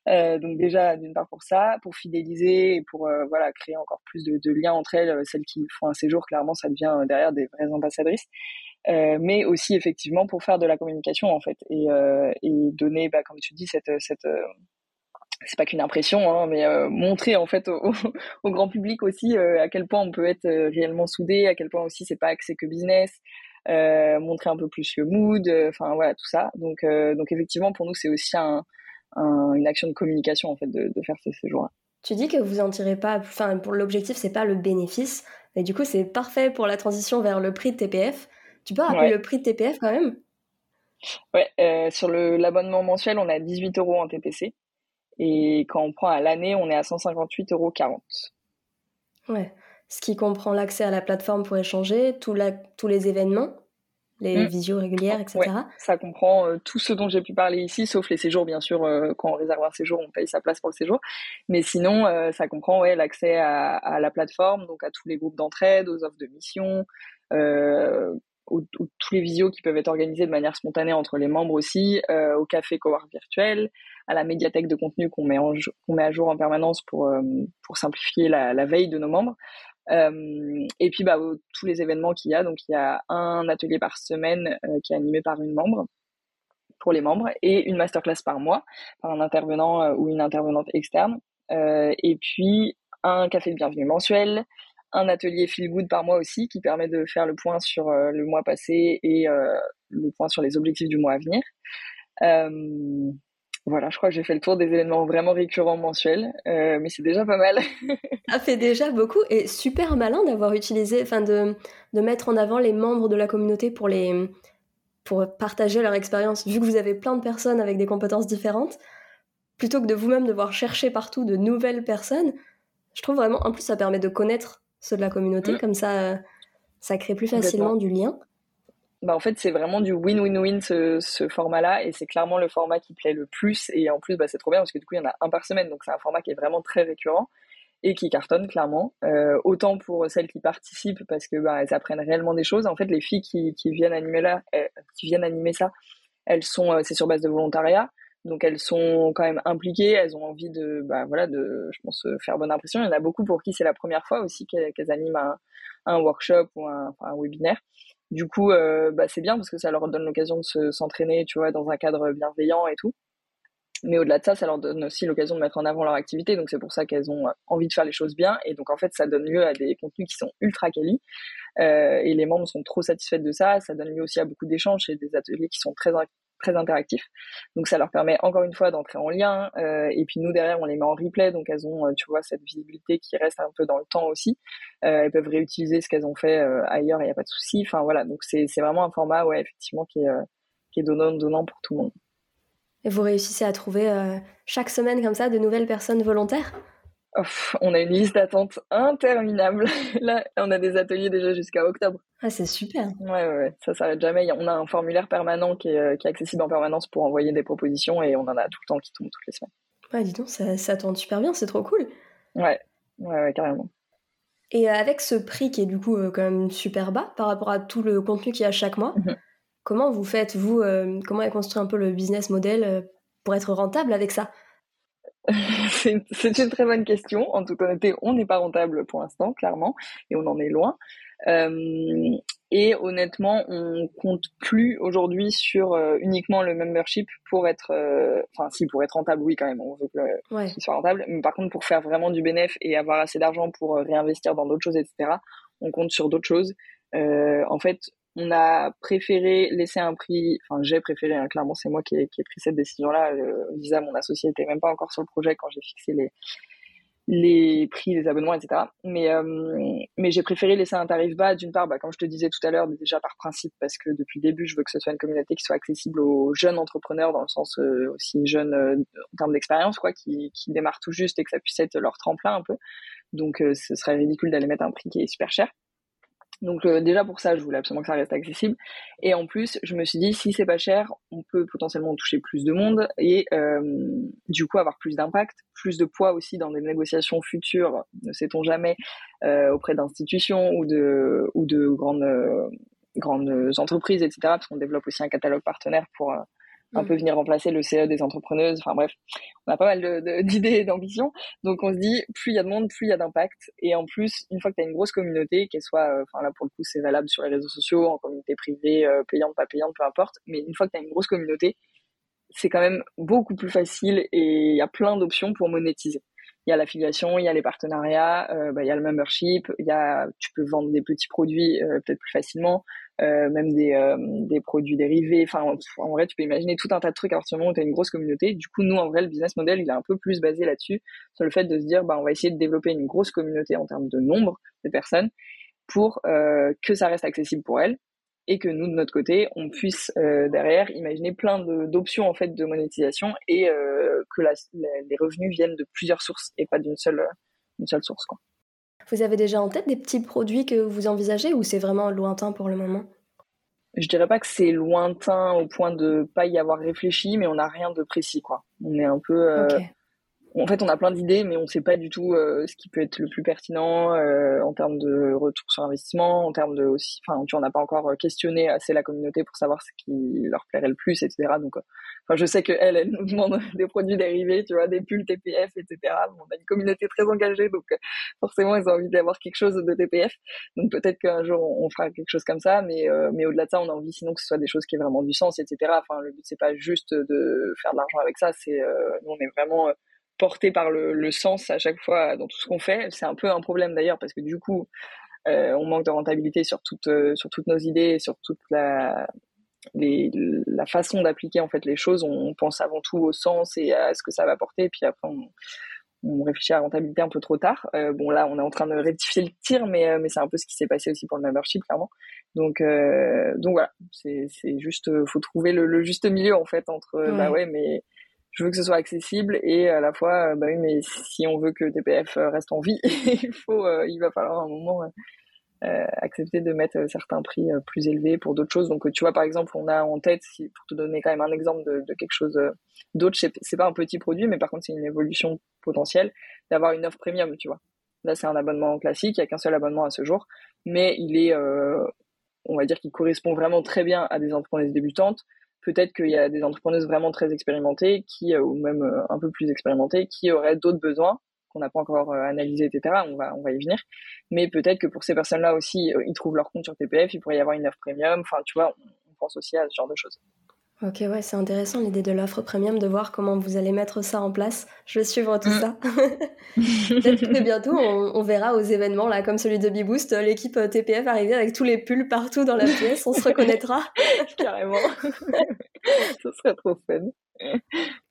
Euh, donc déjà, d'une part pour ça, pour fidéliser et pour voilà créer encore plus de liens entre elles. Celles qui font un séjour, clairement, ça devient derrière des vraies ambassadrices. Euh, mais aussi effectivement pour faire de la communication en fait et, euh, donner, bah, comme tu dis, cette, cette euh, c'est pas qu'une impression, hein, mais montrer en fait au, grand public aussi à quel point on peut être réellement soudé, à quel point aussi c'est pas axé que business, montrer un peu plus le mood, enfin voilà tout ça. Donc donc effectivement pour nous c'est aussi un, un, une action de communication en fait de, de faire ces séjours-là. Tu dis que vous en tirez pas, enfin pour l'objectif c'est pas le bénéfice, mais du coup c'est parfait pour la transition vers le prix de TPF. Tu peux rappeler le prix de TPF quand même Ouais, euh, sur l'abonnement mensuel, on est à 18 euros en TPC. Et quand on prend à l'année, on est à 158,40 euros. Ouais, ce qui comprend l'accès à la plateforme pour échanger, tout la, tous les événements, les mmh. visios régulières, etc. Ouais, ça comprend euh, tout ce dont j'ai pu parler ici, sauf les séjours, bien sûr. Euh, quand on réserve un séjour, on paye sa place pour le séjour. Mais sinon, euh, ça comprend ouais, l'accès à, à, la plateforme, donc à tous les groupes d'entraide, aux offres de mission, tous les visios qui peuvent être organisés de manière spontanée entre les membres aussi, euh, au café cowork virtuel, à la médiathèque de contenu qu'on met, qu'on met à jour en permanence pour, euh, pour simplifier la, veille de nos membres. Euh, et puis bah, tous les événements qu'il y a, donc il y a un atelier par semaine qui est animé par une membre pour les membres et une masterclass par mois par un intervenant ou une intervenante externe. et puis un café de bienvenue mensuel, un atelier feel good par mois aussi qui permet de faire le point sur euh, le mois passé et euh, le point sur les objectifs du mois à venir. Euh, voilà, je crois que j'ai fait le tour des événements vraiment récurrents mensuels, mais c'est déjà pas mal. Ça fait déjà beaucoup et super malin d'avoir utilisé, enfin de, de mettre en avant les membres de la communauté pour les pour partager leur expérience. Vu que vous avez plein de personnes avec des compétences différentes, plutôt que de vous-même devoir chercher partout de nouvelles personnes, je trouve vraiment, en plus, ça permet de connaître ceux de la communauté, mm. comme ça, ça crée plus facilement du lien. Bah en fait, c'est vraiment du win-win-win ce, ce format-là, et c'est clairement le format qui plaît le plus. Et en plus, bah, c'est trop bien parce que du coup, il y en a un par semaine, donc c'est un format qui est vraiment très récurrent et qui cartonne clairement. Euh, autant pour celles qui participent parce que bah, elles apprennent réellement des choses. En fait, les filles qui, qui viennent animer là, qui viennent animer ça, elles sont, euh, c'est sur base de volontariat. Donc elles sont quand même impliquées, elles ont envie de, bah voilà, de, je pense, faire bonne impression. Il y en a beaucoup pour qui c'est la première fois aussi qu'elles animent un, workshop ou un, webinaire. Du coup, euh, bah, c'est bien parce que ça leur donne l'occasion de s'entraîner, tu vois, dans un cadre bienveillant et tout. Mais au-delà de ça, ça leur donne aussi l'occasion de mettre en avant leur activité. Donc c'est pour ça qu'elles ont envie de faire les choses bien. Et donc en fait, ça donne lieu à des contenus qui sont ultra quali. Euh, et les membres sont trop satisfaits de ça. Ça donne lieu aussi à beaucoup d'échanges et des ateliers qui sont très très interactif. Donc ça leur permet encore une fois d'entrer en lien. Euh, et puis nous derrière, on les met en replay, donc elles ont, euh, tu vois, cette visibilité qui reste un peu dans le temps aussi. Euh, elles peuvent réutiliser ce qu'elles ont fait ailleurs, il n'y a pas de souci. Enfin voilà, donc c'est vraiment un format, ouais, effectivement, qui est, qui est donnant, donnant pour tout le monde. Et vous réussissez à trouver chaque semaine comme ça de nouvelles personnes volontaires? On a une liste d'attente interminable. Là, on a des ateliers déjà jusqu'à octobre. Ah, c'est super. Ouais, ouais, ça s'arrête jamais. On a un formulaire permanent qui est, euh, qui est, accessible en permanence pour envoyer des propositions et on en a tout le temps qui tombe toutes les semaines. Ouais, dis donc, ça, ça tourne super bien, c'est trop cool. Ouais, ouais, ouais, carrément. Et avec ce prix qui est du coup euh, quand même super bas par rapport à tout le contenu qu'il y a chaque mois, mhm. comment vous faites, vous, euh, comment est construit un peu le business model pour être rentable avec ça? c'est une, très bonne question. En toute honnêteté, on n'est pas rentable pour l'instant, clairement, et on en est loin. Euh, et honnêtement, on compte plus aujourd'hui sur euh, uniquement le membership pour être, euh, enfin si pour être rentable, oui quand même, on veut qu'il soit rentable. Mais par contre, pour faire vraiment du bénéfice et avoir assez d'argent pour réinvestir dans d'autres choses, etc., on compte sur d'autres choses. en fait, on a préféré laisser un prix, enfin j'ai préféré, hein, clairement c'est moi qui ai, pris cette décision-là. Euh, Lisa, mon associé, n'était même pas encore sur le projet quand j'ai fixé les, les prix des abonnements, etc. Mais, euh, mais j'ai préféré laisser un tarif bas, d'une part, bah, comme je te disais tout à l'heure, déjà par principe, parce que depuis le début, je veux que ce soit une communauté qui soit accessible aux jeunes entrepreneurs, dans le sens euh, aussi jeunes euh, en termes d'expérience, quoi, qui, qui démarrent tout juste et que ça puisse être leur tremplin un peu. Donc ce serait ridicule d'aller mettre un prix qui est super cher. Donc euh, déjà pour ça, je voulais absolument que ça reste accessible. Et en plus, je me suis dit, si c'est pas cher, on peut potentiellement toucher plus de monde et euh, du coup avoir plus d'impact, plus de poids aussi dans des négociations futures, ne sait-on jamais, euh, auprès d'institutions ou de, ou de grandes, grandes entreprises, etc. Parce qu'on développe aussi un catalogue partenaire pour un mm. peu venir remplacer le CE des entrepreneuses. Enfin bref, on a pas mal d'idées et d'ambitions. Donc on se dit, plus il y a de monde, plus il y a d'impact. Et en plus, une fois que tu as une grosse communauté, qu'elle soit, euh, enfin là pour le coup c'est valable sur les réseaux sociaux, en communauté privée, euh, payante, pas payante, peu importe. Mais une fois que tu as une grosse communauté, c'est quand même beaucoup plus facile et il y a plein d'options pour monétiser il y a l'affiliation, il y a les partenariats, euh, bah, il y a le membership, il y a, tu peux vendre des petits produits peut-être plus facilement, euh, même des, euh, des produits dérivés. Enfin, en, vrai, tu peux imaginer tout un tas de trucs à partir du moment où tu as une grosse communauté. Du coup, nous, en vrai, le business model, il est un peu plus basé là-dessus, sur le fait de se dire, bah, on va essayer de développer une grosse communauté en termes de nombre de personnes pour que ça reste accessible pour elles et que nous de notre côté on puisse euh, derrière imaginer plein d'options en fait de monétisation et euh, que la, les revenus viennent de plusieurs sources et pas d'une seule une seule source quoi. Vous avez déjà en tête des petits produits que vous envisagez ou c'est vraiment lointain pour le moment? Je dirais pas que c'est lointain au point de pas y avoir réfléchi mais on n'a rien de précis quoi. On est un peu euh, en fait, on a plein d'idées, mais on ne sait pas du tout euh, ce qui peut être le plus pertinent euh, en termes de retour sur investissement, en termes de aussi, enfin, tu on n'a pas encore euh, questionné assez la communauté pour savoir ce qui leur plairait le plus, etc. Donc, enfin, je sais que elle, elle nous demande des produits dérivés, tu vois, des pulls TPF, etc. on a une communauté très engagée, donc forcément, ils ont envie d'avoir quelque chose de TPF. Donc, peut-être qu'un jour, on fera quelque chose comme ça, mais mais au-delà de ça, on a envie sinon que ce soit des choses qui aient vraiment du sens, etc. Enfin, le but c'est pas juste de faire de l'argent avec ça, c'est nous, on est vraiment porté par le, le, sens à chaque fois dans tout ce qu'on fait. C'est un peu un problème d'ailleurs parce que du coup, euh, on manque de rentabilité sur, toute, euh, sur toutes nos idées, sur toute la, les, la façon d'appliquer en fait les choses. On, pense avant tout au sens et à ce que ça va apporter, puis après on, on réfléchit à la rentabilité un peu trop tard. Euh, bon là, on est en train de rectifier le tir, mais, mais c'est un peu ce qui s'est passé aussi pour le membership clairement. Donc donc voilà, c'est juste faut trouver le, le, juste milieu en fait entre bah ouais mais je veux que ce soit accessible et à la fois, euh, bah oui, mais si on veut que TPF euh, reste en vie, il faut, euh, il va falloir un moment accepter de mettre certains prix plus élevés pour d'autres choses. Donc, tu vois, par exemple, on a en tête, si, pour te donner quand même un exemple de, de quelque chose d'autre, c'est pas un petit produit, mais par contre, c'est une évolution potentielle d'avoir une offre premium, tu vois. Là, c'est un abonnement classique, il n'y a qu'un seul abonnement à ce jour, mais il est, on va dire qu'il correspond vraiment très bien à des entreprises débutantes peut-être qu'il y a des entrepreneuses vraiment très expérimentées qui, euh, ou même euh, un peu plus expérimentées, qui auraient d'autres besoins qu'on n'a pas encore euh, analysés, etc. On va, on va y venir. Mais peut-être que pour ces personnes-là aussi, ils trouvent leur compte sur TPF, il pourrait y avoir une offre premium. Enfin, tu vois, on pense aussi à ce genre de choses. Ok, ouais, c'est intéressant l'idée de l'offre premium, de voir comment vous allez mettre ça en place. Je vais suivre tout mm. ça. Peut-être que bientôt, on, verra aux événements, là, comme celui de Beboost, l'équipe euh, TPF arriver avec tous les pulls partout dans la pièce, on se reconnaîtra. Carrément. Ce serait trop fun.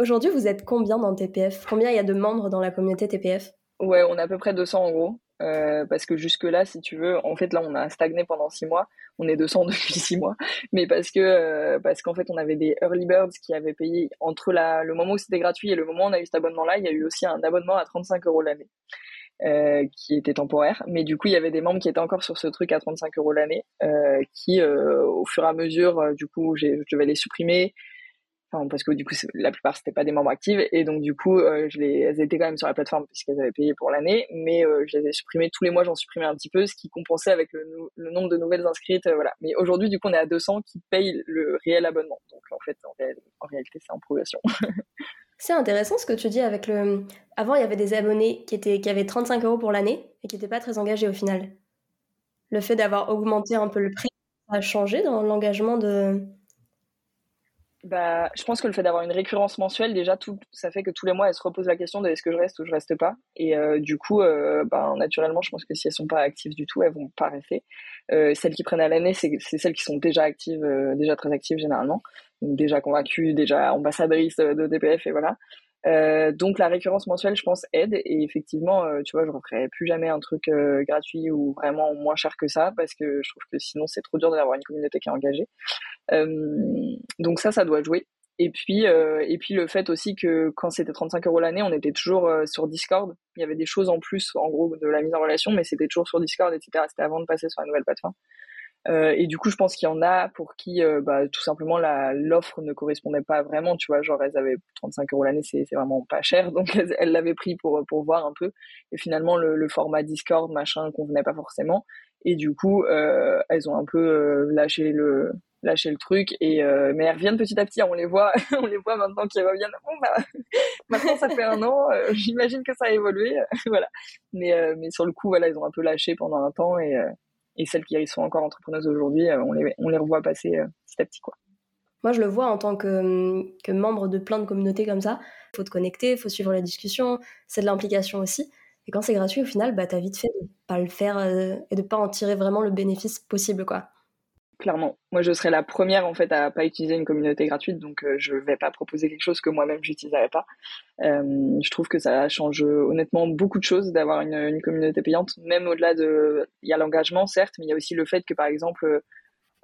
Aujourd'hui, vous êtes combien dans TPF Combien il y a de membres dans la communauté TPF Ouais, on a à peu près 200 en gros. Euh, parce que jusque là, si tu veux, en fait là, on a stagné pendant six mois. On est 200 depuis six mois, mais parce que euh, parce qu'en fait, on avait des early birds qui avaient payé entre la, le moment où c'était gratuit et le moment où on a eu cet abonnement-là, il y a eu aussi un abonnement à 35 euros l'année. Euh, qui était temporaire, mais du coup il y avait des membres qui étaient encore sur ce truc à 35 euros l'année, qui au fur et à mesure, du coup, je devais les supprimer, parce que du coup la plupart c'était pas des membres actifs. Et donc du coup euh, elles étaient quand même sur la plateforme puisqu'elles avaient payé pour l'année. Mais euh, je les ai supprimées. Tous les mois j'en supprimais un petit peu ce qui compensait avec le, nombre de nouvelles inscrites euh, voilà. Mais aujourd'hui du coup on est à 200 qui payent le réel abonnement. Donc en fait en, réalité c'est en progression. C'est intéressant ce que tu dis avec le avant il y avait des abonnés qui étaient qui avaient 35 euros pour l'année et qui n'étaient pas très engagés au final. Le fait d'avoir augmenté un peu le prix a changé dans l'engagement de bah, je pense que le fait d'avoir une récurrence mensuelle, déjà, tout, ça fait que tous les mois, elles se reposent la question de est-ce que je reste ou je reste pas. Et euh, du coup, euh, bah, naturellement, je pense que si elles sont pas actives du tout, elles vont pas rester. Euh, celles qui prennent à l'année, c'est celles qui sont déjà actives, euh, déjà très actives généralement, donc déjà convaincues, déjà ambassadrices de DPF et voilà. Euh, donc la récurrence mensuelle, je pense, aide. Et effectivement, euh, tu vois, je referai plus jamais un truc euh, gratuit ou vraiment moins cher que ça, parce que je trouve que sinon c'est trop dur d'avoir une communauté qui est engagée. Donc ça, ça doit jouer. Et puis, euh, et puis le fait aussi que quand c'était 35 euros l'année, on était toujours euh, sur Discord. Il y avait des choses en plus, en gros, de la mise en relation, mais c'était toujours sur Discord, etc. C'était avant de passer sur la nouvelle plateforme. Euh, et du coup, je pense qu'il y en a pour qui, euh, bah, tout simplement, l'offre ne correspondait pas vraiment. Tu vois, genre elles avaient 35 euros l'année, c'est vraiment pas cher, donc elles l'avaient pris pour pour voir un peu. Et finalement, le, le format Discord, machin, convenait pas forcément. Et du coup, euh, elles ont un peu euh, lâché le lâcher le truc et euh, mais elles reviennent petit à petit on les voit on les voit maintenant qu'ils reviennent. Bon bah maintenant ça fait un an euh, j'imagine que ça a évolué voilà. Mais euh, mais sur le coup voilà ils ont un peu lâché pendant un temps et et celles qui sont encore entrepreneuses aujourd'hui on les on les revoit passer petit à petit quoi. Moi je le vois en tant que que membre de plein de communautés comme ça. Faut te connecter faut suivre la discussion c'est de l'implication aussi. Et quand c'est gratuit au final bah t'as vite fait de pas le faire et de pas en tirer vraiment le bénéfice possible quoi clairement. Moi, je serais la première en fait à pas utiliser une communauté gratuite, donc euh, je vais pas proposer quelque chose que moi-même j'utiliserais pas. Euh, je trouve que ça change honnêtement beaucoup de choses d'avoir une, communauté payante, même au-delà de, il y a l'engagement certes, mais il y a aussi le fait que par exemple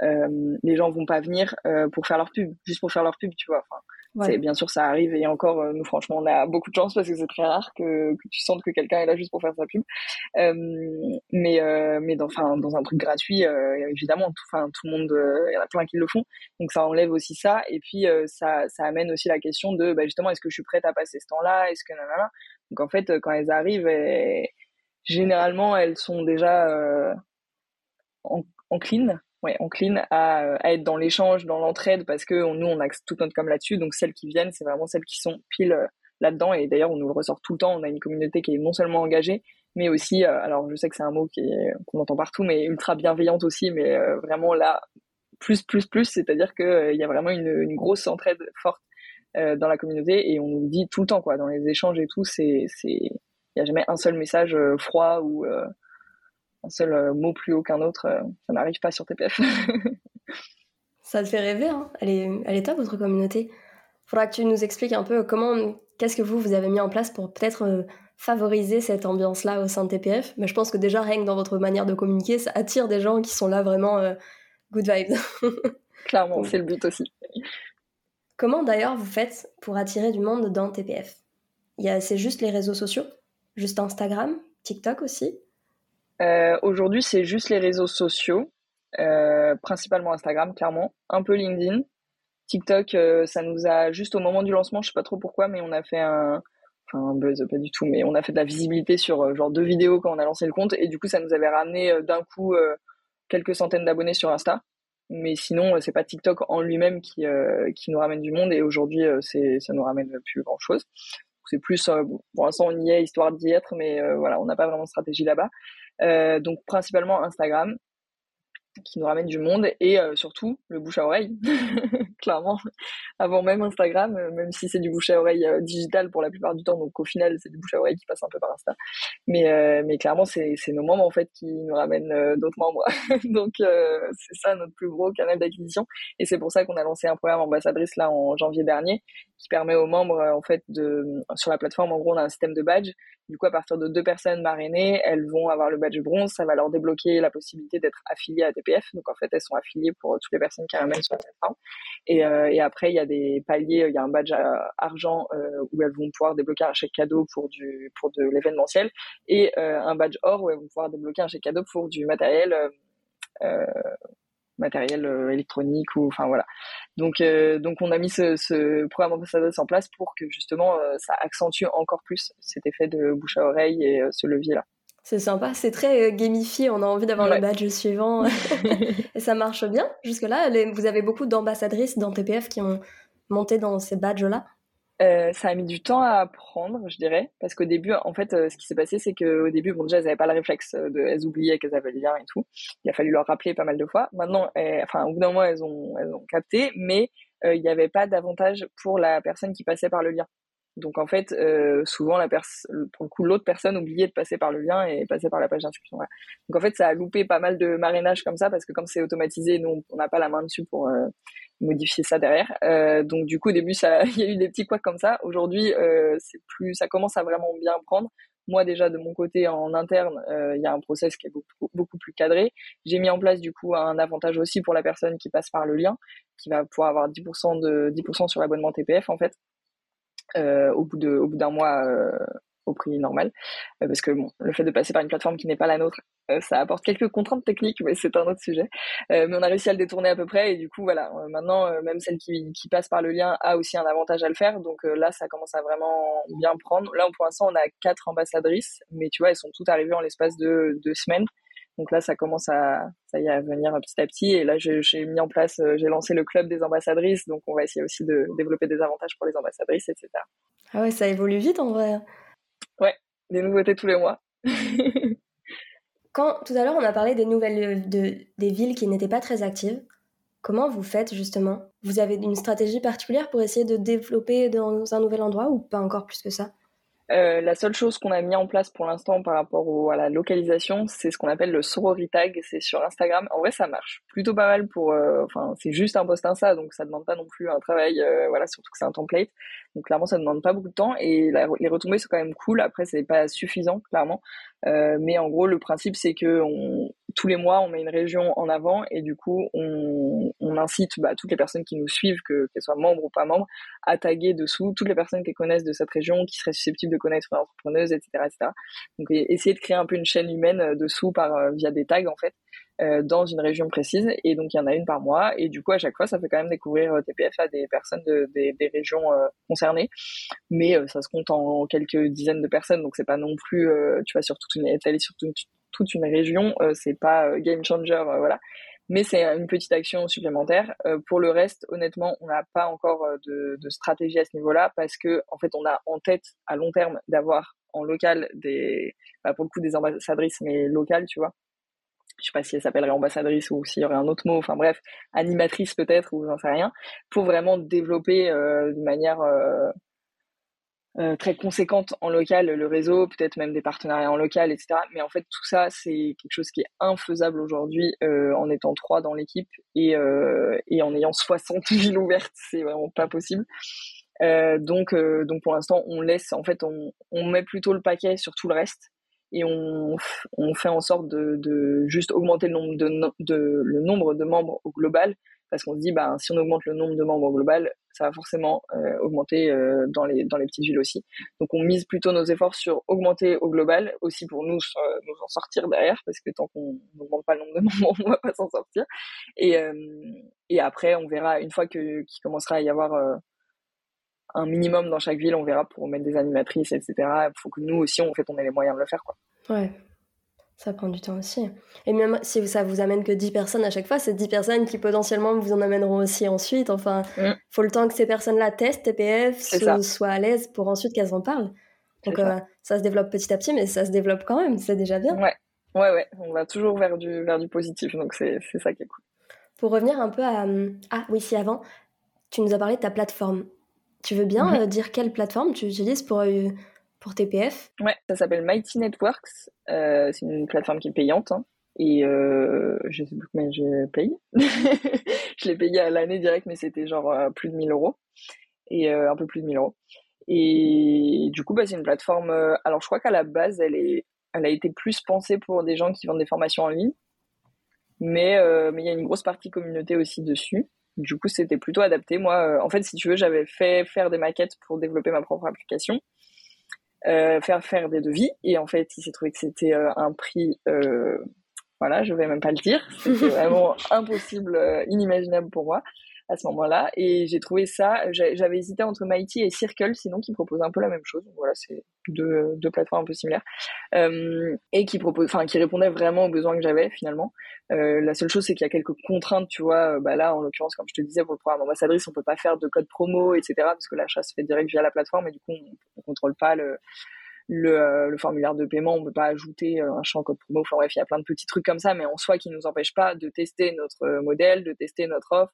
euh, les gens vont pas venir euh, pour faire leur pub, juste pour faire leur pub, tu vois. Bien sûr, ça arrive et encore, euh, nous, franchement, on a beaucoup de chance parce que c'est très rare que, tu sentes que quelqu'un est là juste pour faire sa pub. Euh, mais euh, mais dans, dans un truc gratuit, évidemment, tout, tout le monde, il y en a plein qui le font. Donc ça enlève aussi ça. Et puis ça, ça amène aussi la question de, bah, justement, est-ce que je suis prête à passer ce temps-là? Est-ce que Donc en fait, quand elles arrivent, généralement, elles sont déjà en, en clean ouais, on clean à, à être dans l'échange, dans l'entraide, parce que nous, on axe tout notre com là-dessus. Donc, celles qui viennent, c'est vraiment celles qui sont pile euh, là-dedans. Et d'ailleurs, on nous le ressort tout le temps. On a une communauté qui est non seulement engagée, mais aussi, euh, alors je sais que c'est un mot qui qu'on entend partout, mais ultra bienveillante aussi, mais euh, vraiment là, plus, plus, plus, c'est-à-dire qu'il il y a vraiment une, une grosse entraide forte dans la communauté et on nous le dit tout le temps, quoi, dans les échanges et tout, c'est, c'est, il n'y a jamais un seul message froid ou un seul euh, mot plus haut qu'un autre, euh, ça n'arrive pas sur TPF. ça te fait rêver, hein elle, est, elle est top votre communauté. Faudra que tu nous expliques un peu comment, qu'est-ce que vous, vous avez mis en place pour peut-être euh, favoriser cette ambiance-là au sein de TPF. Mais je pense que déjà, rien que dans votre manière de communiquer, ça attire des gens qui sont là vraiment good vibes. Clairement, c'est le but aussi. Comment d'ailleurs vous faites pour attirer du monde dans TPF C'est juste les réseaux sociaux? Juste Instagram? TikTok aussi? Euh, Aujourd'hui, c'est juste les réseaux sociaux, euh, principalement Instagram, clairement, un peu LinkedIn. TikTok, euh, ça nous a juste au moment du lancement, je sais pas trop pourquoi, mais on a fait un, enfin un buzz, pas du tout, mais on a fait de la visibilité sur genre deux vidéos quand on a lancé le compte, et du coup, ça nous avait ramené d'un coup quelques centaines d'abonnés sur Insta. Mais sinon, c'est pas TikTok en lui-même qui qui nous ramène du monde, et aujourd'hui, c'est ça nous ramène plus grand chose. C'est plus, pour l'instant, on y est histoire d'y être, mais voilà, on n'a pas vraiment de stratégie là-bas. Euh, donc principalement Instagram qui nous ramène du monde et euh, surtout le bouche à oreille. Clairement avant même Instagram euh, même si c'est du bouche à oreille digital pour la plupart du temps donc au final c'est du bouche à oreille qui passe un peu par Insta. Mais mais clairement c'est nos membres en fait qui nous ramènent d'autres membres. Donc c'est ça notre plus gros canal d'acquisition. Et c'est pour ça qu'on a lancé un programme ambassadrice là en janvier dernier qui permet aux membres en fait de sur la plateforme en gros on a un système de badge du coup à partir de deux personnes marrainées elles vont avoir le badge bronze. Ça va leur débloquer la possibilité d'être affiliées à TPF donc en fait elles sont affiliées pour toutes les personnes qui ramènent sur la plateforme et, euh, et après, il y a des paliers, il y a un badge euh, argent euh, où elles vont pouvoir débloquer un chèque cadeau pour de l'événementiel. Et un badge or où elles vont pouvoir débloquer un chèque cadeau pour du matériel matériel électronique ou enfin voilà. Donc donc on a mis ce, ce programme ambassadeur en place pour que justement ça accentue encore plus cet effet de bouche à oreille et ce levier là. C'est sympa, c'est très euh, gamifié, on a envie d'avoir le badge suivant. et ça marche bien jusque-là. Vous avez beaucoup d'ambassadrices dans TPF qui ont monté dans ces badges-là? Euh, ça a mis du temps à apprendre, je dirais, parce qu'au début, en fait, euh, ce qui s'est passé, c'est qu'au début, bon, déjà, elles n'avaient pas le réflexe de, elles oubliaient qu'elles avaient le lien et tout. Il a fallu leur rappeler pas mal de fois. Maintenant, enfin, au bout d'un moment, elles ont, elles ont capté, mais il n'y avait pas d'avantage pour la personne qui passait par le lien. Donc en fait, euh, souvent la pour le coup, l'autre personne oubliait de passer par le lien et passer par la page d'inscription. Donc en fait, ça a loupé pas mal de marrainage comme ça parce que comme c'est automatisé, nous on n'a pas la main dessus pour euh, modifier ça derrière. Euh, donc du coup, au début, ça, il y a eu des petits couacs comme ça. Aujourd'hui, euh, c'est plus, ça commence à vraiment bien prendre. moi déjà de mon côté en interne, il y a un process qui est beaucoup, beaucoup plus cadré. J'ai mis en place du coup un avantage aussi pour la personne qui passe par le lien, qui va pouvoir avoir 10% de 10% sur l'abonnement TPF en fait. au bout de au bout d'un mois au prix normal. Euh, parce que bon, le fait de passer par une plateforme qui n'est pas la nôtre, euh, ça apporte quelques contraintes techniques, mais c'est un autre sujet. Euh, mais on a réussi à le détourner à peu près, et du coup, voilà, maintenant, même celle qui, passe par le lien a aussi un avantage à le faire. Donc là, ça commence à vraiment bien prendre. Là, pour l'instant, on a quatre ambassadrices, mais tu vois, elles sont toutes arrivées en l'espace de deux semaines. Donc là, ça commence à, ça y est, à venir petit à petit. Et là, j'ai mis en place, j'ai lancé le club des ambassadrices. Donc, on va essayer aussi de développer des avantages pour les ambassadrices, etc. Ah ouais, ça évolue vite en vrai. Ouais, des nouveautés tous les mois. Quand tout à l'heure on a parlé des nouvelles de, des villes qui n'étaient pas très actives, comment vous faites justement? Vous avez une stratégie particulière pour essayer de développer dans un nouvel endroit ou pas encore plus que ça? Euh, la seule chose qu'on a mis en place pour l'instant par rapport à la localisation, c'est ce qu'on appelle le sorority tag. C'est sur Instagram. En vrai, ça marche plutôt pas mal pour. Euh, enfin, c'est juste un post Insta, donc ça demande pas non plus un travail. Euh, voilà, surtout que c'est un template. Donc clairement, ça demande pas beaucoup de temps et les retombées sont quand même cool. Après, c'est pas suffisant, clairement. mais en gros, le principe, c'est que on, tous les mois, on met une région en avant et du coup, on, incite bah, toutes les personnes qui nous suivent, que qu'elles soient membres ou pas membres, à taguer dessous toutes les personnes qui connaissent de cette région, qui seraient susceptibles de connaître une entrepreneuse, etc., etc. Donc, essayer de créer un peu une chaîne humaine euh, dessous par euh, via des tags en fait. Euh, dans une région précise et donc il y en a une par mois et du coup à chaque fois ça fait quand même découvrir TPF à des personnes de, des, régions concernées mais ça se compte en quelques dizaines de personnes donc c'est pas non plus tu vois sur toute une sur toute, toute une région, euh, c'est pas euh, game changer, euh, voilà. Mais c'est une petite action supplémentaire. pour le reste, honnêtement, on n'a pas encore de, stratégie à ce niveau-là parce que en fait, on a en tête à long terme d'avoir en local des, bah, pour le coup, des ambassadrices, mais locales, tu vois je sais pas si elle s'appellerait ambassadrice ou s'il y aurait un autre mot, enfin bref, animatrice peut-être ou j'en sais rien, pour vraiment développer de manière très conséquente en local, le réseau, peut-être même des partenariats en local, etc. Mais en fait, tout ça, c'est quelque chose qui est infaisable aujourd'hui euh, en étant trois dans l'équipe et, euh, et en ayant 60 villes ouvertes, c'est vraiment pas possible. Euh, donc, euh, donc pour l'instant, on laisse, en fait, on, on met plutôt le paquet sur tout le reste et on, on fait en sorte de, de juste augmenter le nombre de, de, le nombre de membres au global parce qu'on se dit bah si on augmente le nombre de membres global ça va forcément euh, augmenter euh, dans les dans les petites villes aussi. Donc on mise plutôt nos efforts sur augmenter au global aussi pour nous euh, nous en sortir derrière parce que tant qu'on n'augmente pas le nombre de membres on va pas s'en sortir. Et et après on verra une fois qu'il commencera à y avoir un minimum dans chaque ville on verra pour mettre des animatrices etc il faut que nous aussi en fait on ait les moyens de le faire quoi. Ouais ça prend du temps aussi. Et même si ça vous amène que 10 personnes à chaque fois, c'est 10 personnes qui potentiellement vous en amèneront aussi ensuite. Enfin, il mm. faut le temps que ces personnes-là testent TPF, soient à l'aise pour ensuite qu'elles en parlent. Donc euh, ça. se développe petit à petit, mais ça se développe quand même, c'est déjà bien. Ouais, ouais, ouais. On va toujours vers du, vers du positif, donc c'est ça qui est cool. Pour revenir un peu à... Ah oui, si avant, tu nous as parlé de ta plateforme. Tu veux bien mm-hmm. euh, dire quelle plateforme tu utilises pour... Euh, pour TPF Ouais, ça s'appelle Mighty Networks. Euh, c'est une plateforme qui est payante. Hein. et euh, je sais plus combien je paye. je l'ai payé à l'année direct, mais c'était genre euh, plus de 1000 euros. Et un peu plus de 1000 euros. Et du coup, bah, c'est une plateforme. alors, je crois qu'à la base, elle, est, elle a été plus pensée pour des gens qui vendent des formations en ligne. Mais mais il y a une grosse partie communauté aussi dessus. Du coup, c'était plutôt adapté. Moi, en fait, si tu veux, j'avais fait faire des maquettes pour développer ma propre application. Euh, faire faire des devis. Et en fait il s'est trouvé que c'était euh, un prix euh, voilà je vais même pas le dire. C'était vraiment impossible inimaginable pour moi à ce moment-là. Et j'ai trouvé ça j'avais hésité entre Mighty et Circle sinon qui proposent un peu la même chose. Voilà c'est deux, deux plateformes un peu similaires. Euh, et qui qui répondaient vraiment aux besoins que j'avais finalement. Euh, la seule chose c'est qu'il y a quelques contraintes tu vois. Bah là en l'occurrence comme je te disais pour le programme ambassadrice on peut pas faire de code promo etc parce que l'achat se fait direct via la plateforme et du coup on, on contrôle pas le le, formulaire de paiement, on peut pas ajouter un champ code promo. Enfin bref, il y a plein de petits trucs comme ça, mais en soi qui nous empêchent pas de tester notre modèle, de tester notre offre,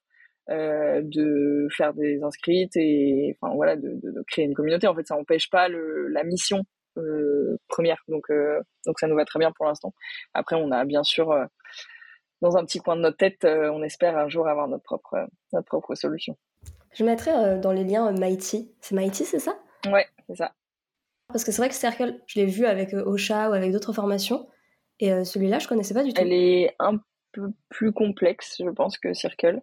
euh, de faire des inscrites et enfin voilà de, de, créer une communauté. En fait ça n'empêche pas le, la mission euh, première. Donc euh, donc ça nous va très bien pour l'instant. Après on a bien sûr dans un petit coin de notre tête on espère un jour avoir notre propre notre propre solution. Je mettrai dans les liens Mighty. C'est Mighty c'est ça? Ouais c'est ça. Parce que c'est vrai que Circle, je l'ai vu avec Ocha ou avec d'autres formations, et celui-là, je connaissais pas du tout. Elle est un peu plus complexe, je pense, que Circle.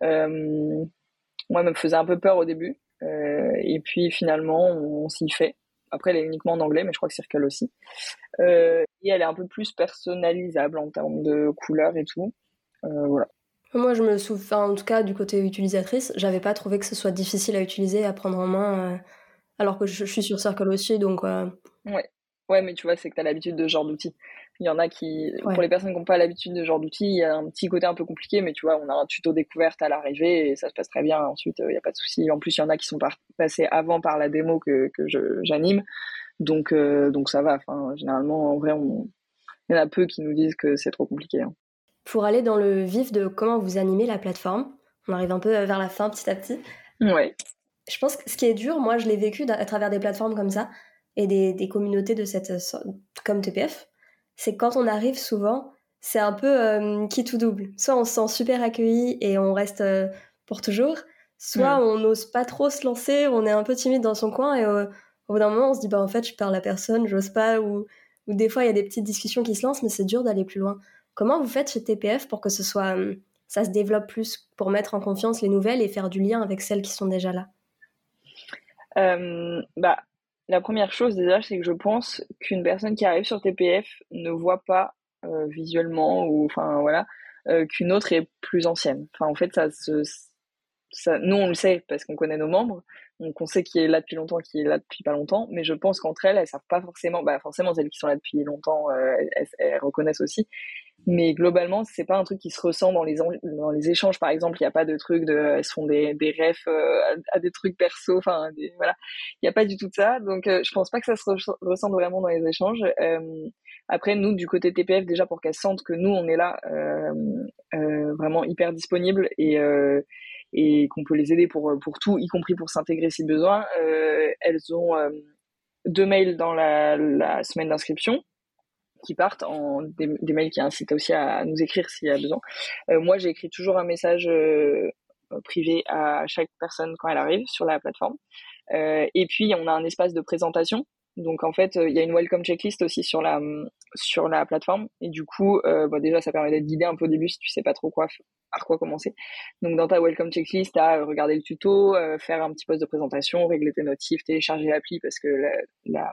Moi, elle me faisait un peu peur au début, et puis finalement, on s'y fait. Après, elle est uniquement en anglais, mais je crois que Circle aussi. Euh, et elle est un peu plus personnalisable en termes de couleurs et tout. Euh, voilà. Moi, je me souviens, en tout cas, du côté utilisatrice, j'avais pas trouvé que ce soit difficile à utiliser, à prendre en main, euh, alors que je, suis sur Circle aussi, donc. Ouais. Ouais, mais tu vois, c'est que tu as l'habitude de ce genre d'outils. Il y en a qui, pour les personnes qui n'ont pas l'habitude de ce genre d'outils, il y a un petit côté un peu compliqué, mais tu vois, on a un tuto découverte à l'arrivée et ça se passe très bien. Ensuite, il n'y a pas de souci. En plus, il y en a qui sont passés avant par la démo que, que j'anime. Donc, euh, donc ça va. Enfin, généralement, en vrai, on... il y en a peu qui nous disent que c'est trop compliqué. Hein. Pour aller dans le vif de comment vous animez la plateforme, on arrive un peu vers la fin petit à petit. Ouais. Je pense que ce qui est dur, moi, je l'ai vécu à travers des plateformes comme ça et des, des communautés de cette comme TPF, c'est quand on arrive souvent, c'est un peu euh, qui tout double. Soit on se sent super accueilli et on reste euh, pour toujours, soit on n'ose pas trop se lancer, on est un peu timide dans son coin et au bout d'un moment, on se dit, bah, en fait, je parle à personne, j'ose pas, ou, ou des fois, il y a des petites discussions qui se lancent, mais c'est dur d'aller plus loin. Comment vous faites chez TPF pour que ce soit, ça se développe plus, pour mettre en confiance les nouvelles et faire du lien avec celles qui sont déjà là? Euh, bah, La première chose, déjà, c'est que je pense qu'une personne qui arrive sur TPF ne voit pas euh, visuellement, ou enfin, voilà, euh, qu'une autre est plus ancienne. Enfin, en fait, ça nous, on le sait parce qu'on connaît nos membres, donc on sait qui est là depuis longtemps, qui est là depuis pas longtemps, mais je pense qu'entre elles, elles savent pas forcément, bah forcément celles qui sont là depuis longtemps, euh, elles, reconnaissent aussi, mais globalement, c'est pas un truc qui se ressent dans les, dans les échanges, par exemple, il n'y a pas de truc de, elles font des, des refs euh, à, des trucs perso, enfin, voilà, il n'y a pas du tout de ça, donc euh, je pense pas que ça se ressent vraiment dans les échanges. après, nous, du côté TPF, déjà pour qu'elles sentent que nous, on est là, vraiment hyper disponible et et qu'on peut les aider pour, pour tout, y compris pour s'intégrer si besoin. Euh, elles ont euh, deux mails dans la, la semaine d'inscription qui partent en des, mails qui incitent aussi à nous écrire s'il y a besoin. Euh, moi, j'écris toujours un message euh, privé à chaque personne quand elle arrive sur la plateforme. Euh, et puis, on a un espace de présentation donc en fait, il y a une welcome checklist aussi sur la sur la plateforme et du coup, euh, bah, déjà ça permet d'être guidé un peu au début si tu sais pas trop quoi par quoi commencer. Donc dans ta welcome checklist, à euh, regarder le tuto, euh, faire un petit post de présentation, régler tes notifs, télécharger l'appli parce que la,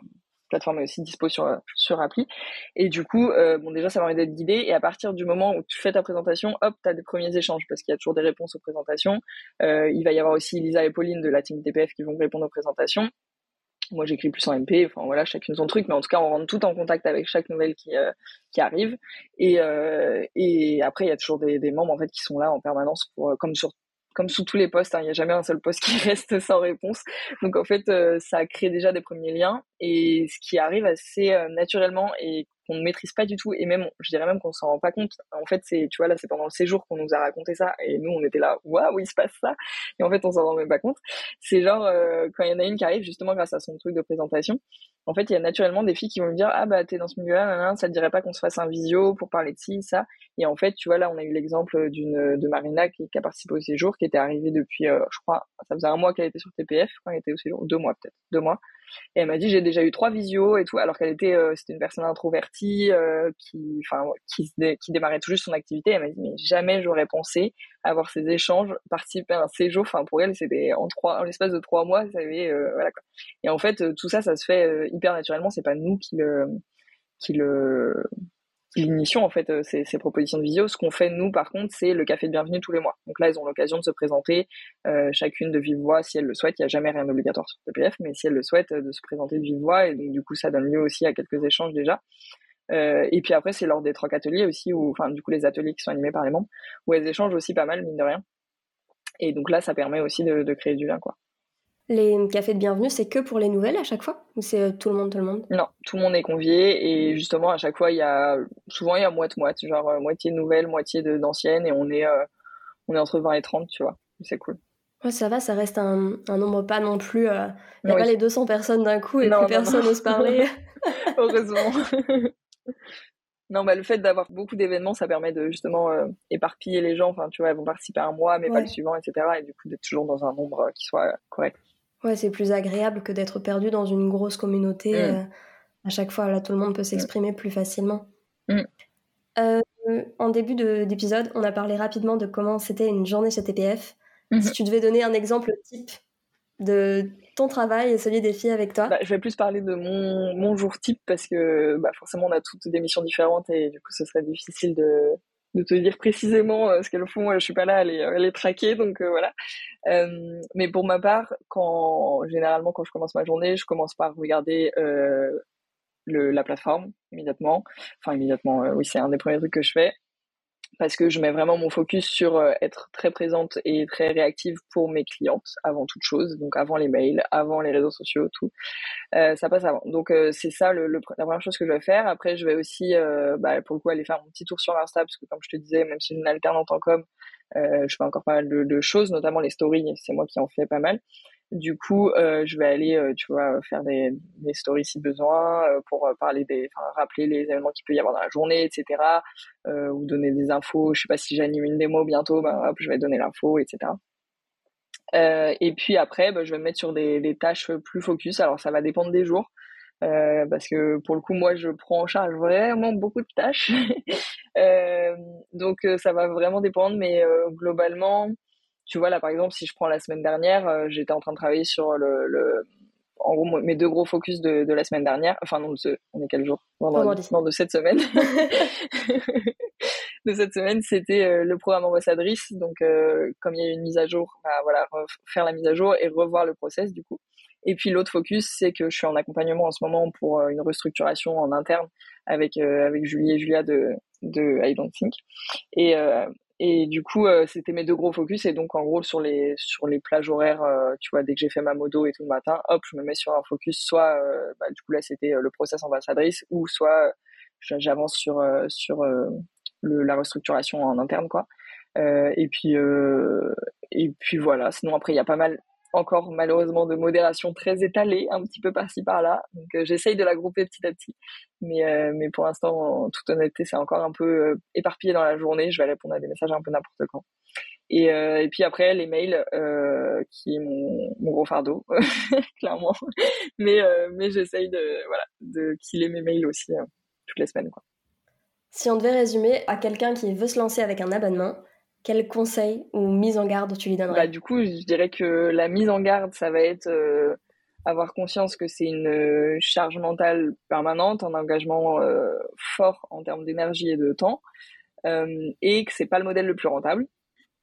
plateforme est aussi dispo sur sur appli. Et du coup, euh, bon déjà ça permet d'être guidé et à partir du moment où tu fais ta présentation, hop, tu as des premiers échanges parce qu'il y a toujours des réponses aux présentations. il va y avoir aussi Lisa et Pauline de la team TPF qui vont répondre aux présentations moi, j'écris plus en MP. Enfin voilà, chacune son truc, mais en tout cas, on rentre tout en contact avec chaque nouvelle qui euh, qui arrive. Et euh, et après, il y a toujours des, des membres en fait qui sont là en permanence pour, euh, comme sur comme sous tous les postes, hein, il n'y a jamais un seul poste qui reste sans réponse. Donc en fait, ça crée déjà des premiers liens. Et ce qui arrive assez naturellement et qu'on ne maîtrise pas du tout et même je dirais même qu'on s'en rend pas compte en fait c'est tu vois là c'est pendant le séjour qu'on nous a raconté ça et nous on était là waouh il se passe ça! Et en fait on s'en rend même pas compte. C'est genre euh, quand il y en a une qui arrive justement grâce à son truc de présentation en fait il y a naturellement des filles qui vont me dire ah bah t'es dans ce milieu là ça te dirait pas qu'on se fasse un visio pour parler de ci ça? Et en fait tu vois là on a eu l'exemple d'une de Marina qui, a participé au séjour qui était arrivée depuis euh, je crois ça faisait un mois qu'elle était sur TPF quand elle était au séjour deux mois peut-être deux mois et elle m'a dit j'ai déjà eu trois visios et tout, alors qu'elle était euh, c'était une personne introvertie euh, qui qui démarrait tout juste son activité. Elle m'a dit mais jamais j'aurais pensé avoir ces échanges, participer à un séjour. Enfin pour elle c'était en trois en l'espace de trois mois, ça avait euh, voilà quoi. Et en fait tout ça ça se fait hyper naturellement. C'est pas nous qui le qui le en fait euh, ces, ces, propositions de visio. Ce qu'on fait nous par contre c'est le café de bienvenue tous les mois. Donc là ils ont l'occasion de se présenter euh, chacune de vive voix si elles le souhaitent. Il n'y a jamais rien d'obligatoire sur TPF, mais si elles le souhaitent euh, de se présenter de vive voix et donc du coup ça donne lieu aussi à quelques échanges déjà. Euh, et puis après c'est lors des trois ateliers aussi ou enfin du coup les ateliers qui sont animés par les membres où elles échangent aussi pas mal mine de rien. Et donc là ça permet aussi de, de créer du lien quoi. Les cafés de bienvenue, c'est que pour les nouvelles à chaque fois Ou c'est euh, tout le monde, tout le monde? Non, tout le monde est convié et justement à chaque fois il y a souvent il y a moitié-moitié, genre euh, moitié nouvelles, moitié d'anciennes et on est euh, on est entre 20 et 30, tu vois. C'est cool. Ouais, ça va, ça reste un, un nombre pas non plus. Il n'y a pas les 200 personnes d'un coup et plus personne n'ose parler. Heureusement. non, bah, le fait d'avoir beaucoup d'événements, ça permet de justement éparpiller les gens. Enfin, tu vois, elles vont participer un mois, mais pas le suivant, etc. Et du coup, d'être toujours dans un nombre qui soit correct. Ouais, c'est plus agréable que d'être perdu dans une grosse communauté. Mm. Euh, à chaque fois, là, tout le monde peut s'exprimer plus facilement. Mm. Euh, en début d'épisode, on a parlé rapidement de comment c'était une journée chez TPF. Mm-hmm. Si tu devais donner un exemple type de ton travail et celui des filles avec toi? Bah, Je vais plus parler de mon, mon jour type parce que bah, forcément on a toutes des missions différentes et du coup ce serait difficile de, de te dire précisément euh, ce qu'elles font. Je suis pas là à les, à traquer, donc euh, voilà. Euh, mais pour ma part, quand généralement quand je commence ma journée, je commence par regarder le, la plateforme immédiatement. Enfin immédiatement, oui c'est un des premiers trucs que je fais parce que je mets vraiment mon focus sur euh, être très présente et très réactive pour mes clientes avant toute chose, donc avant les mails, avant les réseaux sociaux, tout. Euh, ça passe avant. Donc euh, c'est ça la première chose que je vais faire. Après, je vais aussi, bah, pour le coup, aller faire mon petit tour sur Insta, parce que comme je te disais, même si je suis une alternante en com, je fais encore pas mal de choses, notamment les stories, c'est moi qui en fais pas mal. Du coup, euh, je vais aller, euh, tu vois, faire des, des stories si besoin euh, pour parler des, enfin, rappeler les événements qu'il peut y avoir dans la journée, etc. ou donner des infos. Je sais pas si j'anime une démo bientôt, ben hop, je vais donner l'info, etc. et puis après, ben, je vais me mettre sur des, des, tâches plus focus. Alors ça va dépendre des jours. parce que pour le coup, moi, je prends en charge vraiment beaucoup de tâches. donc, ça va vraiment dépendre, mais globalement, tu vois, là, par exemple, si je prends la semaine dernière, euh, j'étais en train de travailler sur le, le, en gros, mes deux gros focus de, de la semaine dernière. Enfin, non, de on est quel jour? Non, de cette semaine. de cette semaine, c'était euh, le programme ambassadrice. Donc, euh, comme il y a eu une mise à jour, bah, voilà, faire la mise à jour et revoir le process, du coup. Et puis l'autre focus, c'est que je suis en accompagnement en ce moment pour une restructuration en interne avec avec Julie et Julia de de I Don't Think. Et et du coup, euh, c'était mes deux gros focus. Et donc, en gros, sur les sur les plages horaires, euh, tu vois, dès que j'ai fait ma modo et tout le matin, hop, je me mets sur un focus. Soit, euh, bah, du coup, là, c'était le process ambassadrice, ou soit j'avance sur sur le, la restructuration en interne, quoi. et puis et puis voilà. Sinon, après, il y a pas mal encore malheureusement de modération très étalée, un petit peu par-ci par-là. Donc euh, j'essaye de la grouper petit à petit. Mais, euh, mais pour l'instant, en toute honnêteté, c'est encore un peu euh, éparpillé dans la journée. Je vais répondre à des messages un peu n'importe quand. Et, et puis après, les mails, qui est mon, gros fardeau, clairement. Mais, mais j'essaye de, voilà, de killer mes mails aussi toutes les semaines. Si on devait résumer à quelqu'un qui veut se lancer avec un abonnement, quel conseil ou mise en garde tu lui donnerais? Bah, Du coup, je dirais que la mise en garde, ça va être euh, avoir conscience que c'est une euh, charge mentale permanente, un engagement euh, fort en termes d'énergie et de temps, et que c'est pas le modèle le plus rentable,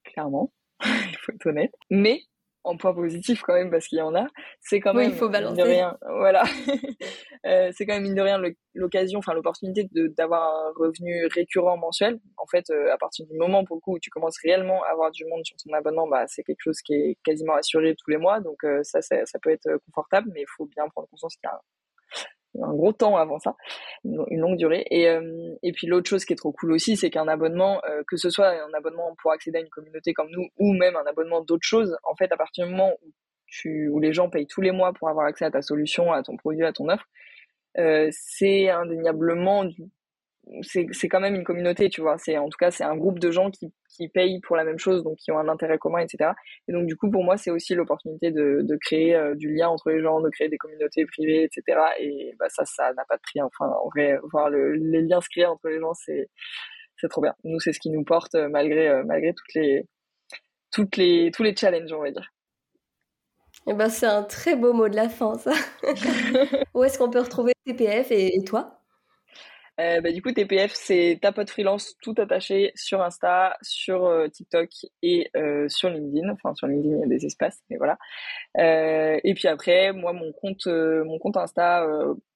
clairement, il faut être honnête. Mais en point positif quand même parce qu'il y en a, c'est quand même il faut balancer. de rien, voilà, euh, c'est quand même mine de rien l'occasion, enfin l'opportunité d'avoir un revenu récurrent mensuel. En fait, euh, à partir du moment pour le coup où tu commences réellement à avoir du monde sur ton abonnement, bah c'est quelque chose qui est quasiment assuré tous les mois, donc euh, ça, ça, ça peut être confortable, mais il faut bien prendre conscience qu'il y a un gros temps avant ça, une longue durée. Et, euh, et puis l'autre chose qui est trop cool aussi, c'est qu'un abonnement, euh, que ce soit un abonnement pour accéder à une communauté comme nous, ou même un abonnement d'autres choses, en fait, à partir du moment où, tu, où les gens payent tous les mois pour avoir accès à ta solution, à ton produit, à ton offre, euh, c'est indéniablement du c'est quand même une communauté, tu vois. C'est en tout cas c'est un groupe de gens qui, qui payent pour la même chose, donc qui ont un intérêt commun, etc. Et donc du coup pour moi c'est aussi l'opportunité de, de créer euh, du lien entre les gens, de créer des communautés privées, etc. Et bah ça ça n'a pas de prix. Enfin en vrai voir le, les liens se créer entre les gens c'est c'est trop bien. Nous c'est ce qui nous porte euh, malgré euh, malgré toutes les toutes les tous les challenges on va dire. Et eh ben c'est un très beau mot de la fin ça. Où est-ce qu'on peut retrouver TPF et toi? Euh, bah, du coup, TPF, c'est ta pote freelance tout attaché sur Insta, sur euh, TikTok et euh, sur LinkedIn. Enfin, sur LinkedIn, il y a des espaces, mais voilà. Et puis après, moi, mon compte, mon compte Insta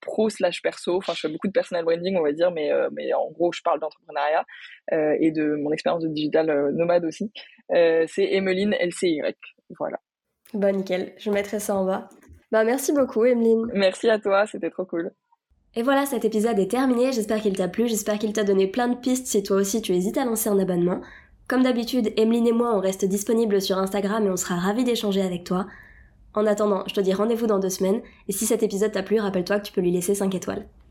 pro slash perso. Enfin, je fais beaucoup de personal branding, on va dire, mais mais en gros, je parle d'entrepreneuriat et de mon expérience de digital nomade aussi. c'est Emeline LCY. Voilà. Bah nickel, je mettrai ça en bas. Bah merci beaucoup, Emeline. Merci à toi, c'était trop cool. Et voilà, cet épisode est terminé, j'espère qu'il t'a plu, j'espère qu'il t'a donné plein de pistes si toi aussi tu hésites à lancer un abonnement. Comme d'habitude, Emeline et moi on reste disponibles sur Instagram et on sera ravis d'échanger avec toi. En attendant, je te dis rendez-vous dans deux semaines, et si cet épisode t'a plu, rappelle-toi que tu peux lui laisser 5 étoiles.